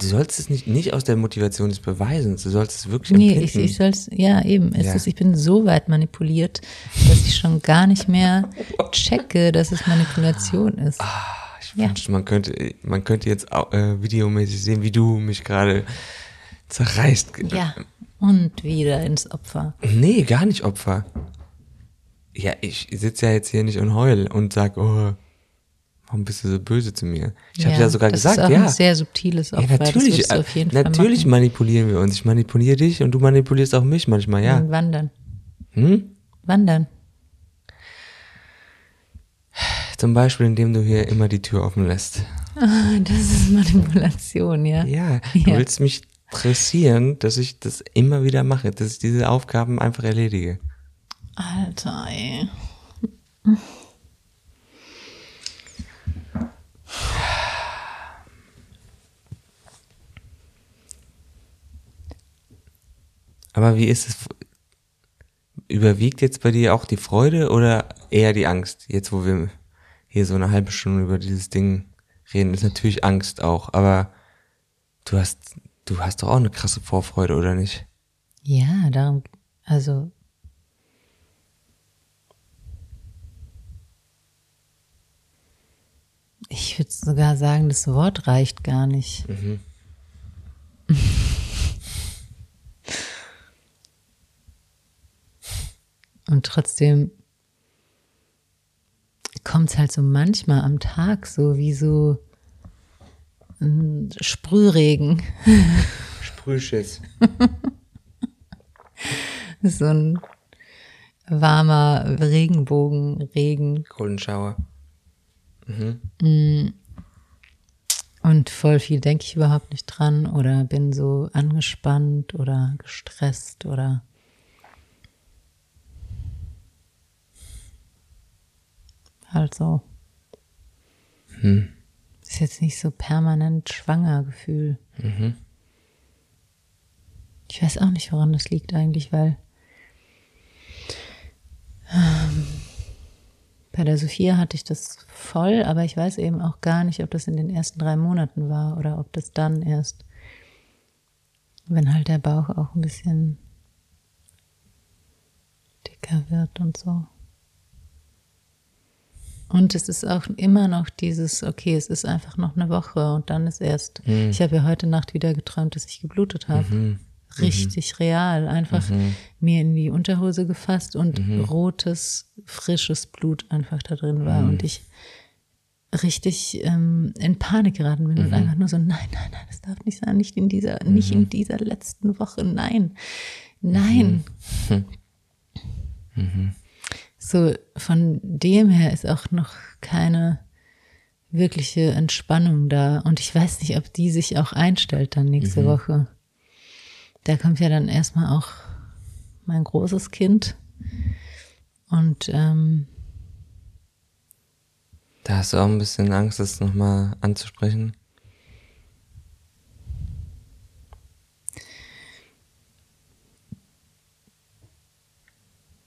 du sollst es nicht, nicht aus der Motivation des Beweisens, du sollst es wirklich Nee, empfinden. ich, ich soll's, ja, eben. Es Ja. Ist, ich bin so weit manipuliert, dass ich schon gar nicht mehr checke, dass es Manipulation ist. Ich Ja. wünschte, man könnte, man könnte jetzt au- äh, videomäßig sehen, wie du mich gerade zerreißt. Ja. Und wieder ins Opfer. Nee, gar nicht Opfer. Ja, ich sitze ja jetzt hier nicht und heul und sag, oh, warum bist du so böse zu mir? Ich habe ja sogar das gesagt, ist auch ja. ein sehr subtiles ja, Opfer. natürlich, würdest du auf jeden Fall natürlich machen. manipulieren wir uns. Ich manipuliere dich und du manipulierst auch mich manchmal, ja. Und wandern. Hm? Wandern. Zum Beispiel, indem du hier immer die Tür offen lässt. Ah, Das ist Manipulation, ja. Ja, du Ja. willst mich dressieren, dass ich das immer wieder mache, dass ich diese Aufgaben einfach erledige. Alter, ey. Aber wie ist es? überwiegt jetzt bei dir auch die Freude oder eher die Angst? Jetzt, wo wir hier so eine halbe Stunde über dieses Ding reden, ist natürlich Angst auch, aber du hast, du hast doch auch eine krasse Vorfreude, oder nicht? Ja, darum, also. Ich würde sogar sagen, das Wort reicht gar nicht. Mhm. Und trotzdem kommt es halt so manchmal am Tag so wie so ein Sprühregen. Sprühschiss. so ein warmer Regenbogenregen. Golden Shower. Und voll viel denke ich überhaupt nicht dran oder bin so angespannt oder gestresst oder halt so. Ist jetzt nicht so permanent schwanger Gefühl. Ich weiß auch nicht, woran das liegt eigentlich, weil ähm, bei der Sophia hatte ich das voll, aber ich weiß eben auch gar nicht, ob das in den ersten drei Monaten war oder ob das dann erst, wenn halt der Bauch auch ein bisschen dicker wird und so. Und es ist auch immer noch dieses, okay, es ist einfach noch eine Woche und dann ist erst, ich habe ja heute Nacht wieder geträumt, dass ich geblutet habe. Richtig real. Einfach mir in die Unterhose gefasst und rotes, frisches Blut einfach da drin war. Und ich richtig ähm, in Panik geraten bin und einfach nur so, nein, nein, nein, das darf nicht sein, nicht in dieser, nicht in dieser letzten Woche, nein, nein. So, von dem her ist auch noch keine wirkliche Entspannung da. Und ich weiß nicht, ob die sich auch einstellt dann nächste Woche. Da kommt ja dann erstmal auch mein großes Kind. Und ähm, Da hast du auch ein bisschen Angst, das nochmal anzusprechen.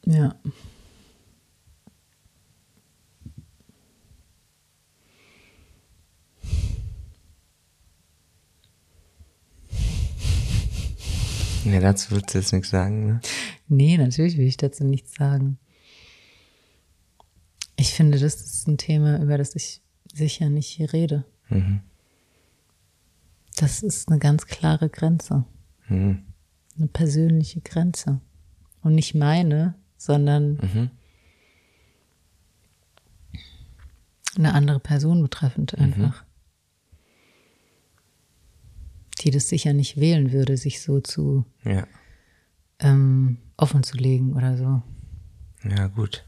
ja. Ja, dazu würdest du jetzt nichts sagen, ne? Nee, natürlich will ich dazu nichts sagen. Ich finde, das ist ein Thema, über das ich sicher nicht hier rede. Das ist eine ganz klare Grenze. Eine persönliche Grenze. Und nicht meine, sondern eine andere Person betreffend einfach. Die das sicher nicht wählen würde, sich so zu Ja. ähm, offen zu legen oder so. Ja, gut.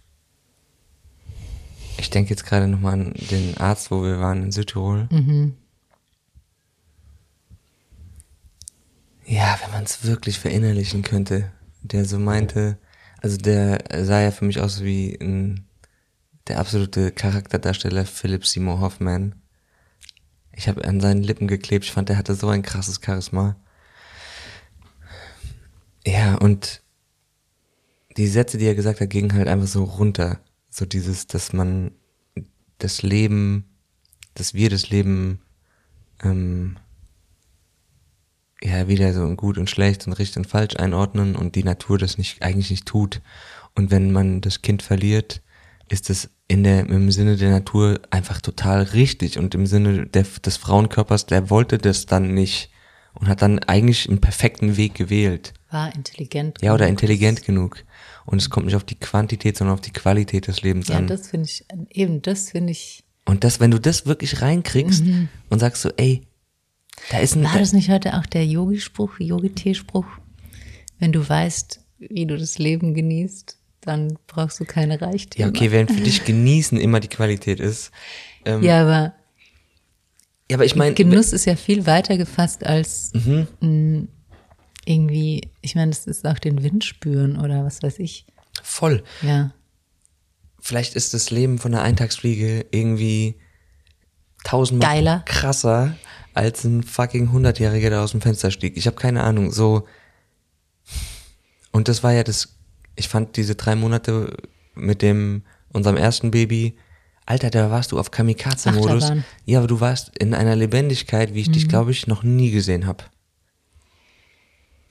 Ich denke jetzt gerade nochmal an den Arzt, wo wir waren in Südtirol. Ja, wenn man es wirklich verinnerlichen könnte, der so meinte, also der sah ja für mich aus wie ein, der absolute Charakterdarsteller Philip Seymour Hoffman. Ich habe an seinen Lippen geklebt, ich fand, der hatte so ein krasses Charisma. Ja, und die Sätze, die er gesagt hat, gingen halt einfach so runter. So dieses, dass man das Leben, dass wir das Leben ähm, ja wieder so gut und schlecht und richtig und falsch einordnen und die Natur das nicht eigentlich nicht tut. Und wenn man das Kind verliert, ist es in der im Sinne der Natur einfach total richtig und im Sinne der, des Frauenkörpers, der wollte das dann nicht und hat dann eigentlich einen perfekten Weg gewählt. War intelligent. Ja, oder intelligent genug. Und es kommt nicht auf die Quantität, sondern auf die Qualität des Lebens Ja, an. das finde ich, eben das finde ich. und das, wenn du das wirklich reinkriegst und sagst so, ey, da ist ein, War das nicht heute auch der Yogi-Spruch, Yogi-Tee-Spruch? Wenn du weißt, wie du das Leben genießt, dann brauchst du keine ja, Reichtümer. okay, wenn für dich genießen immer die Qualität ist. Ähm, Ja, aber ja, aber ich meine, Genuss ist ja viel weiter gefasst als Mhm. mh, irgendwie, ich meine, das ist auch den Wind spüren oder was weiß ich. voll. Ja. Vielleicht ist das Leben von einer Eintagsfliege irgendwie tausendmal Geiler. krasser als ein fucking Hundertjähriger, der aus dem Fenster stieg. Ich habe keine Ahnung. So und das war ja das ich fand diese drei Monate mit dem, unserem ersten Baby, Alter, da warst du auf Kamikaze-Modus. Ja, aber du warst in einer Lebendigkeit, wie ich dich, glaube ich, noch nie gesehen habe.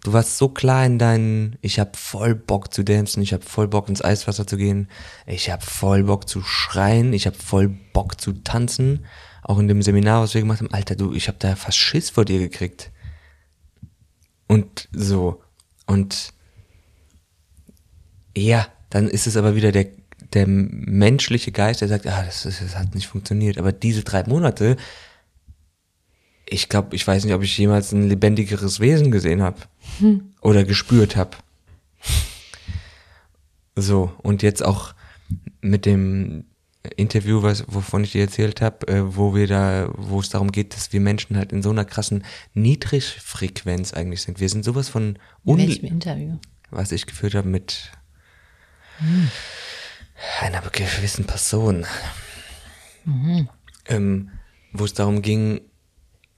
Du warst so klar in deinen, ich hab voll Bock zu dancen, ich hab voll Bock ins Eiswasser zu gehen, ich hab voll Bock zu schreien, ich hab voll Bock zu tanzen. Auch in dem Seminar, was wir gemacht haben, Alter, du, ich hab da fast Schiss vor dir gekriegt. Und so. Und ja, dann ist es aber wieder der, der menschliche Geist, der sagt, ah, das, ist, das hat nicht funktioniert. Aber diese drei Monate, ich glaube, ich weiß nicht, ob ich jemals ein lebendigeres Wesen gesehen habe oder gespürt habe. So, und jetzt auch mit dem Interview, was, wovon ich dir erzählt habe, äh, wo wir da, wo es darum geht, dass wir Menschen halt in so einer krassen Niedrigfrequenz eigentlich sind. Wir sind sowas von In un welchem Interview? was ich geführt habe mit einer gewissen Person, ähm, wo es darum ging,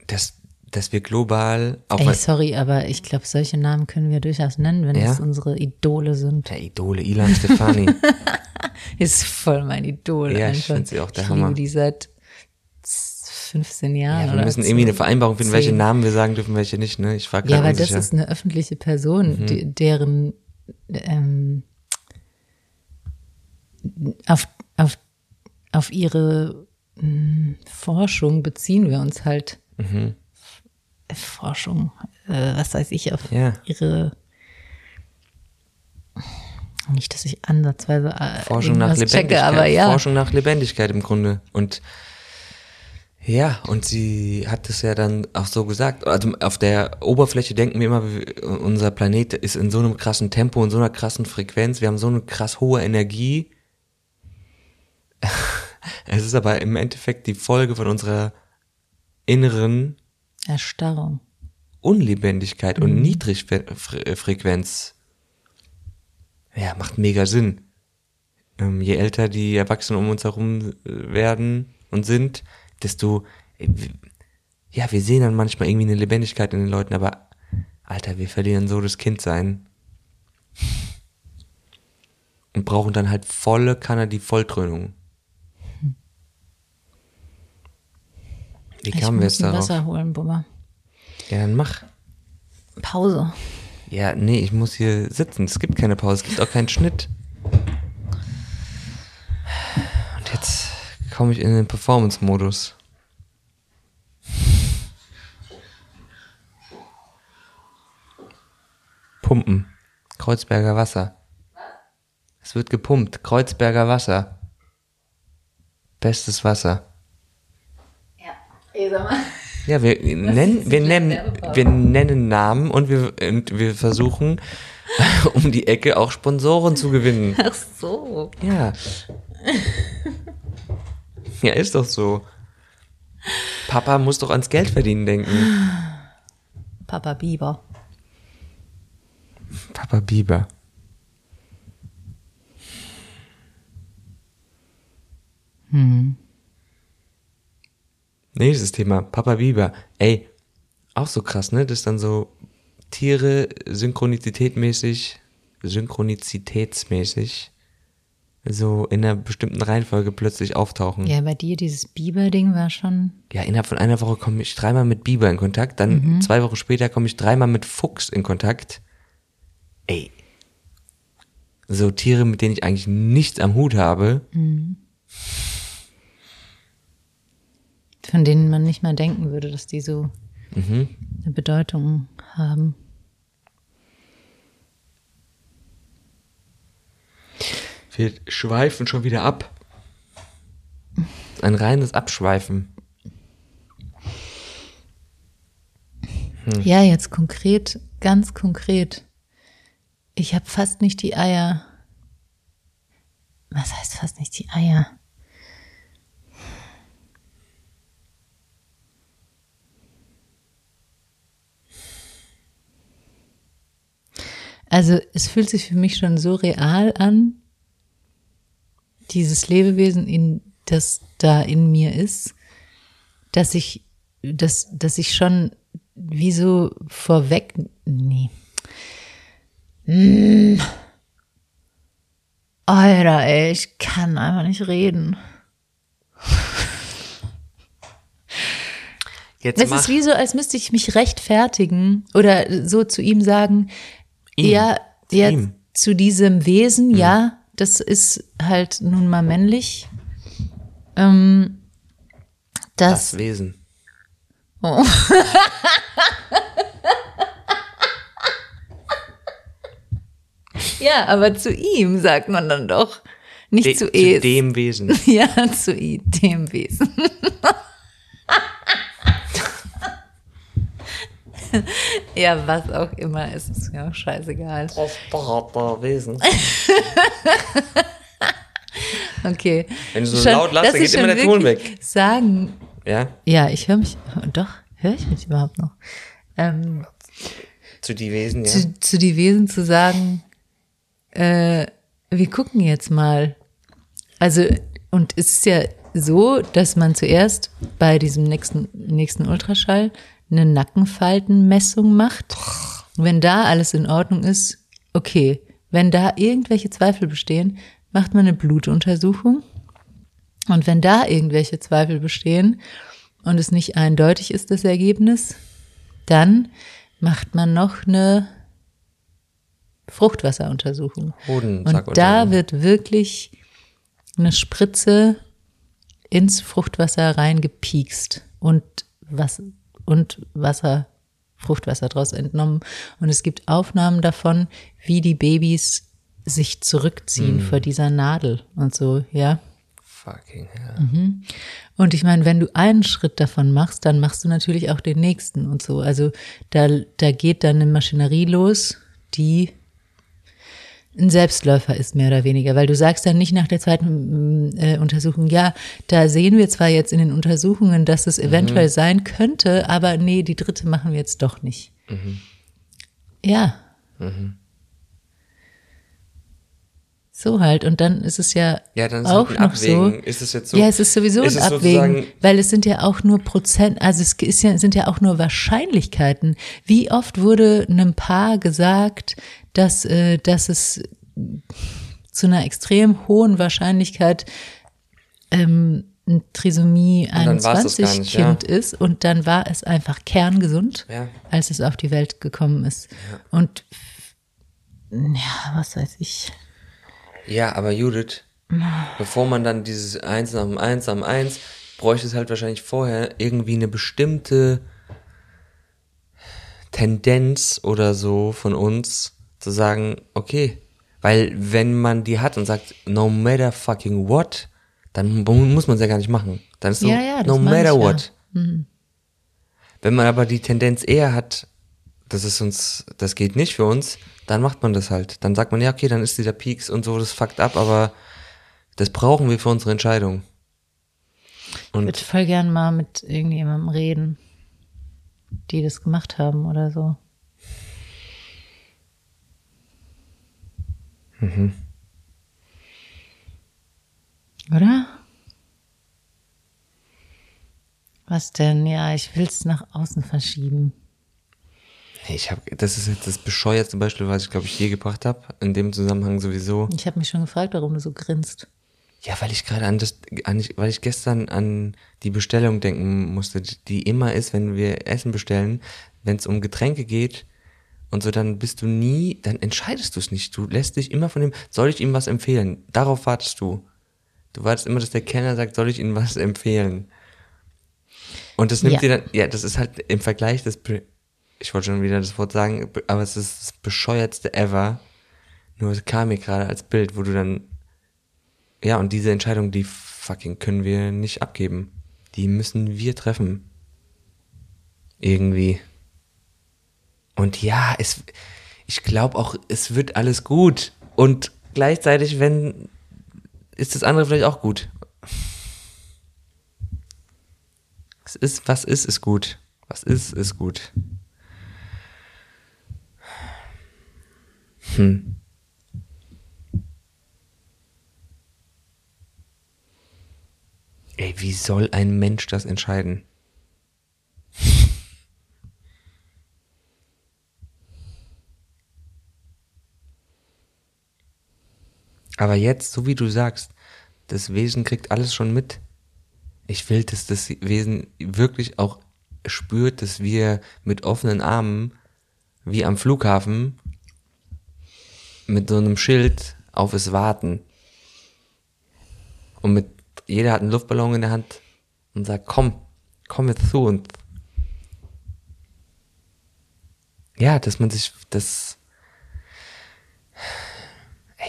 dass, dass wir global auch Ey, sorry, aber ich glaube, solche Namen können wir durchaus nennen, wenn Ja? es unsere Idole sind. der Idole Ilan Stefani. Ist voll mein Idol. Ja, ich einfach. find sie auch der ich Hammer. liebe die seit 15 Jahren. ja, wir müssen irgendwie eine Vereinbarung finden, welche Zehn. Namen wir sagen dürfen, welche nicht. Ne? Ich war Ja, gerade weil das unsicher. ist eine öffentliche Person, Mhm. die, deren ähm, auf, auf, auf ihre mh, Forschung beziehen wir uns halt. Mhm. Forschung, äh, was weiß ich, auf Ja. ihre nicht, dass ich ansatzweise äh, Forschung nach Lebendigkeit. checke, aber ja. Forschung nach Lebendigkeit im Grunde. Und ja, und sie hat es ja dann auch so gesagt. Also auf der Oberfläche denken wir immer, unser Planet ist in so einem krassen Tempo, in so einer krassen Frequenz. Wir haben so eine krass hohe Energie. Es ist aber im Endeffekt die Folge von unserer inneren Erstarrung. Unlebendigkeit und Niedrigfrequenz. Ja, macht mega Sinn. Ähm, je älter die Erwachsenen um uns herum äh, werden und sind, desto, äh, ja, wir sehen dann manchmal irgendwie eine Lebendigkeit in den Leuten, aber, Alter, wir verlieren so das Kindsein. Und brauchen dann halt volle Kanne die Volltrönung. Wie Ich kamen wir muss jetzt darauf? Wasser holen, Bubba. Ja, dann mach. Pause. Ja, nee, ich muss hier sitzen. Es gibt keine Pause, es gibt auch keinen Schnitt. Und jetzt komme ich in den Performance-Modus. Pumpen. Kreuzberger Wasser. Es wird gepumpt. Kreuzberger Wasser. Bestes Wasser. Ja, ey, sag mal. Ja, wir nennen, wir nennen, wir nennen Namen und wir, und wir versuchen, um die Ecke auch Sponsoren zu gewinnen. Ach so. Ja. Ja, ist doch so. Papa muss doch ans Geld verdienen denken. Papa Biber. Papa Bieber. Nächstes Thema, Papa Bieber. Ey, auch so krass, ne? Dass dann so Tiere synchronizitätmäßig, synchronizitätsmäßig so in einer bestimmten Reihenfolge plötzlich auftauchen. Ja, bei dir dieses Biber-Ding war schon. Ja, innerhalb von einer Woche komme ich dreimal mit Biber in Kontakt, dann zwei Wochen später komme ich dreimal mit Fuchs in Kontakt. Ey. So Tiere, mit denen ich eigentlich nichts am Hut habe. Von denen man nicht mal denken würde, dass die so Mhm. eine Bedeutung haben. Wir schweifen schon wieder ab. Ein reines Abschweifen. Hm. Ja, jetzt konkret, ganz konkret. Ich habe fast nicht die Eier. Was heißt fast nicht die Eier? Also es fühlt sich für mich schon so real an, dieses Lebewesen, in, das da in mir ist, dass ich, dass, dass ich schon wie so vorweg, nee. Hm. Alter, ey, ich kann einfach nicht reden. Jetzt Es ist wie so, als müsste ich mich rechtfertigen oder so zu ihm sagen, Ihm. ja, Zu ihm. Mhm. zu diesem Wesen, ja, das ist halt nun mal männlich. Ähm, das, das Wesen. ja, aber zu ihm sagt man dann doch, nicht De zu zu es. dem Wesen. Ja, zu dem Wesen. ja, was auch immer, es ist mir auch scheißegal. Wesen. Okay. Wenn du so laut lachst, dann ist geht immer schon der Ton weg. Sagen, Ja, ja, ich höre mich, doch, höre ich mich überhaupt noch? Ähm, zu die Wesen, ja. zu, zu die Wesen zu sagen, äh, wir gucken jetzt mal. Also, und es ist ja so, dass man zuerst bei diesem nächsten, nächsten Ultraschall eine Nackenfaltenmessung macht. Wenn da alles in Ordnung ist, okay. Wenn da irgendwelche Zweifel bestehen, macht man eine Blutuntersuchung. Und wenn da irgendwelche Zweifel bestehen und es nicht eindeutig ist, das Ergebnis, dann macht man noch eine Fruchtwasseruntersuchung. Hodensack Und da wird wirklich eine Spritze ins Fruchtwasser reingepiekst und was und Wasser, Fruchtwasser daraus entnommen. Und es gibt Aufnahmen davon, wie die Babys sich zurückziehen vor dieser Nadel und so, ja. Fucking hell. Und ich meine, wenn du einen Schritt davon machst, dann machst du natürlich auch den nächsten und so. Also da, da geht dann eine Maschinerie los, die ein Selbstläufer ist, mehr oder weniger. Weil du sagst dann nicht nach der zweiten mm, äh, Untersuchung, ja, da sehen wir zwar jetzt in den Untersuchungen, dass es eventuell sein könnte, aber nee, die dritte machen wir jetzt doch nicht. Ja. So halt. Und dann ist es ja, Ja, dann ist auch noch so. Abwägen. Ist es jetzt so? Ja, es ist sowieso ist ein Abwägen, weil es sind ja auch nur Prozent, also es ist ja, sind ja auch nur Wahrscheinlichkeiten. Wie oft wurde einem Paar gesagt, dass, äh, dass es zu einer extrem hohen Wahrscheinlichkeit ähm, ein Trisomie dann war's das gar 21 nicht, Kind ist und dann war es einfach kerngesund, Ja. als es auf die Welt gekommen ist. Und ja, was weiß ich. Ja, aber Judith, bevor man dann dieses Eins am Eins am Eins, bräuchte es halt wahrscheinlich vorher irgendwie eine bestimmte Tendenz oder so von uns zu sagen, okay, weil wenn man die hat und sagt, no matter fucking what, dann mu- muss man es ja gar nicht machen. Dann ist so, Ja, ja, no meine ich matter ja. what. Wenn man aber die Tendenz eher hat, das ist uns, das geht nicht für uns, dann macht man das halt. Dann sagt man, ja, okay, dann ist dieser Peaks und so, das fuckt ab, aber das brauchen wir für unsere Entscheidung. Ich Und würde voll gern mal mit irgendjemandem reden, die das gemacht haben oder so. Oder? Was denn? Ja, ich will es nach außen verschieben. Ich habe, das ist jetzt das bescheuertste Beispiel, was ich glaube ich je gebracht habe. In dem Zusammenhang sowieso. Ich habe mich schon gefragt, warum du so grinst. Ja, weil ich gerade an das, an, weil ich gestern an die Bestellung denken musste, die immer ist, wenn wir Essen bestellen, wenn es um Getränke geht und so, dann bist du nie, dann entscheidest du es nicht. Du lässt dich immer von dem, soll ich ihm was empfehlen? Darauf wartest du. Du wartest immer, dass der Kellner sagt, soll ich ihm was empfehlen? Und das nimmt Ja. dir dann, ja, das ist halt im Vergleich das, be- ich wollte schon wieder das Wort sagen, be- aber es ist das bescheuertste ever. Nur es kam mir gerade als Bild, wo du dann ja, und diese Entscheidung, die fucking können wir nicht abgeben. Die müssen wir treffen. Irgendwie. Und ja, es, ich glaube auch, es wird alles gut. Und gleichzeitig, wenn, ist das andere vielleicht auch gut. Es ist, was ist, ist gut. Was ist, ist gut. Hm. Ey, wie soll ein Mensch das entscheiden? Aber jetzt, so wie du sagst, das Wesen kriegt alles schon mit. Ich will, dass das Wesen wirklich auch spürt, dass wir mit offenen Armen, wie am Flughafen, mit so einem Schild auf es warten. Und mit, jeder hat einen Luftballon in der Hand und sagt, komm, komm jetzt zu uns. Ja, dass man sich, das,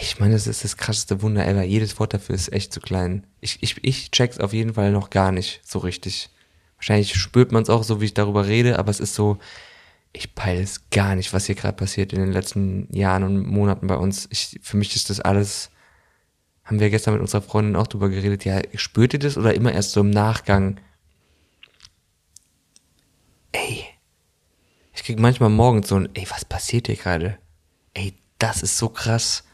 ich meine, das ist das krasseste Wunder ever. Jedes Wort dafür ist echt zu klein. Ich, ich, ich check's auf jeden Fall noch gar nicht so richtig. Wahrscheinlich spürt man es auch so, wie ich darüber rede, aber es ist so, ich peile es gar nicht, was hier gerade passiert in den letzten Jahren und Monaten bei uns. Ich, für mich ist das alles, haben wir gestern mit unserer Freundin auch drüber geredet, ja, spürt ihr das oder immer erst so im Nachgang? Ey, ich krieg manchmal morgens so ein, ey, was passiert hier gerade? Ey, das ist so krass.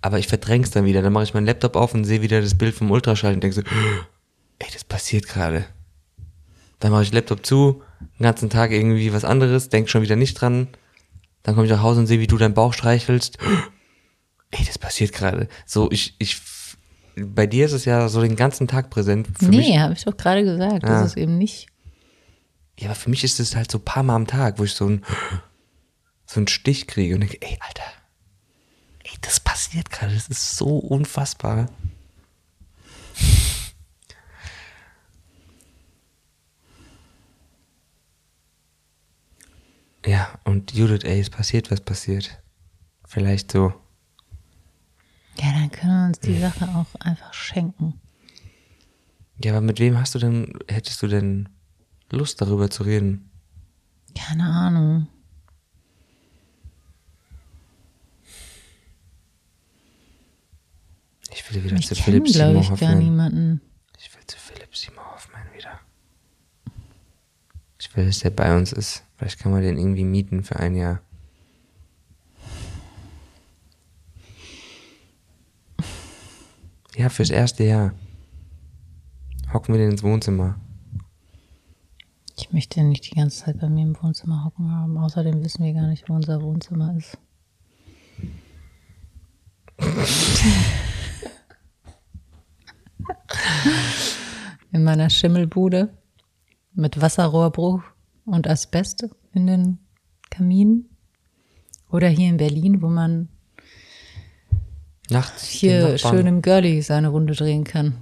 Aber ich verdräng's dann wieder. Dann mache ich meinen Laptop auf und sehe wieder das Bild vom Ultraschall und denke so, ey, das passiert gerade. Dann mache ich Laptop zu, den ganzen Tag irgendwie was anderes, denk schon wieder nicht dran. Dann komme ich nach Hause und sehe, wie du deinen Bauch streichelst. Ey, das passiert gerade. So, ich, ich, bei dir ist es ja so den ganzen Tag präsent. Für nee, habe ich doch gerade gesagt. Ah. Das ist eben nicht. ja, aber für mich ist es halt so ein paar Mal am Tag, wo ich so ein, so einen Stich kriege und denke, ey, Alter, ey, das passiert gerade, das ist so unfassbar. Ja, und Judith, ey, es passiert, was passiert. Vielleicht so. Ja, dann können wir uns die Sache auch einfach schenken. Ja, aber mit wem hast du denn, hättest du denn Lust darüber zu reden? Keine Ahnung. Ich will wieder Ich zu Philipp glaube Simon ich, gar Hoffmann. niemanden. Ich will zu Philipp Simon Hoffmann wieder. Ich will, dass der bei uns ist. Vielleicht kann man den irgendwie mieten für ein Jahr. Ja, fürs erste Jahr. Hocken wir den ins Wohnzimmer. Ich möchte nicht die ganze Zeit bei mir im Wohnzimmer hocken haben. Außerdem wissen wir gar nicht, wo unser Wohnzimmer ist. In meiner Schimmelbude mit Wasserrohrbruch und Asbest in den Kaminen. Oder hier in Berlin, wo man Nachts. hier schön im Girlie seine Runde drehen kann.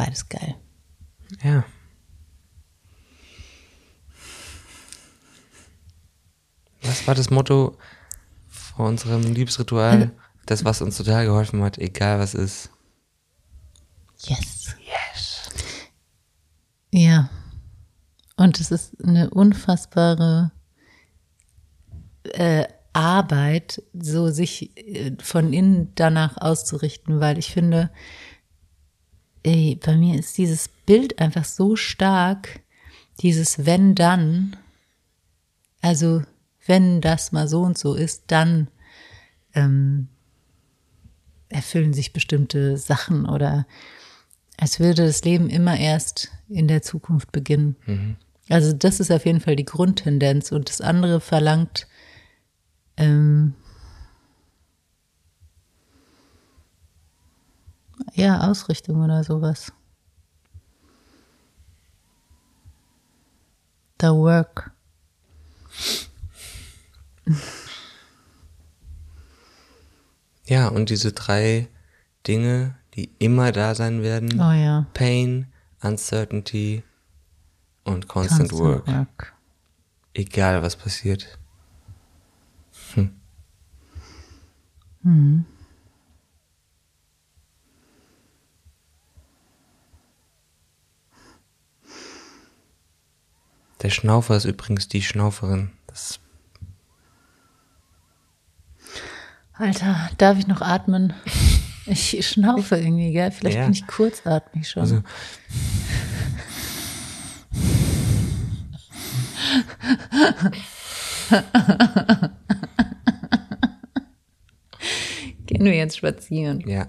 Beides geil. Ja. Was war das Motto vor unserem Liebesritual? Das, was uns total geholfen hat, egal was ist. Yes. Yes. Ja. Und es ist eine unfassbare äh, Arbeit, so sich äh, von innen danach auszurichten, weil ich finde, ey, bei mir ist dieses Bild einfach so stark, dieses wenn dann, also wenn das mal so und so ist, dann ähm, erfüllen sich bestimmte Sachen oder als würde das Leben immer erst in der Zukunft beginnen. Also das ist auf jeden Fall die Grundtendenz und das andere verlangt ähm, ja Ausrichtung oder sowas. The work. Ja, und diese drei Dinge, die immer da sein werden. Oh ja. Pain, Uncertainty und Constant, Work. work. Egal was passiert. Der Schnaufer ist übrigens die Schnauferin. Das Alter, darf ich noch atmen? Ich schnaufe irgendwie, gell? Vielleicht Ja. bin ich kurzatmig schon. Also- Gehen wir jetzt spazieren. ja.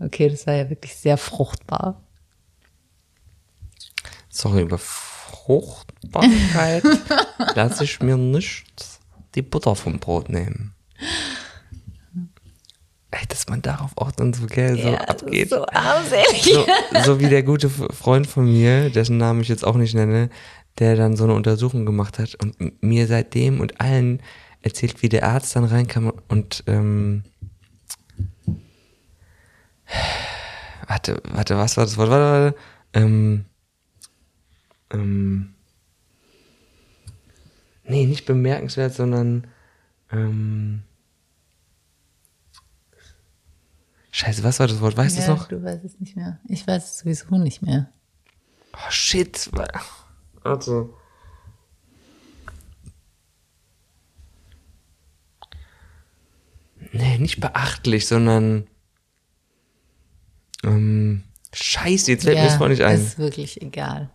Okay, das war ja wirklich sehr fruchtbar. Sorry, über Frucht Fruchtbarkeit lasse ich mir nicht die Butter vom Brot nehmen. Ey, dass man darauf auch dann so, gell, so Ja, abgeht. So armselig. So, so wie der gute Freund von mir, dessen Namen ich jetzt auch nicht nenne, der dann so eine Untersuchung gemacht hat und mir seitdem und allen erzählt, wie der Arzt dann reinkam und ähm, warte, warte, was war das Wort? Warte, warte, ähm, ähm, nee, nicht bemerkenswert, sondern ähm, Scheiße, was war das Wort? Weißt du es Ja, noch? du weißt es nicht mehr. Ich weiß es sowieso nicht mehr. Oh, shit. Warte. Nee, nicht beachtlich, sondern. Ähm, scheiße, jetzt fällt mir das voll nicht ein. ist wirklich egal.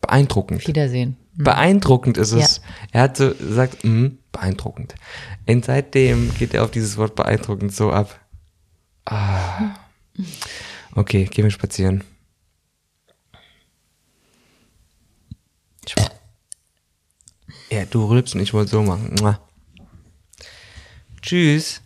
Beeindruckend. Wiedersehen. Beeindruckend ist es. Ja. Er hat so gesagt, mm, beeindruckend. Und seitdem geht er auf dieses Wort beeindruckend so ab. Ah. Okay, gehen wir spazieren. Ja, du rülpst und ich wollte so machen. Mua. Tschüss.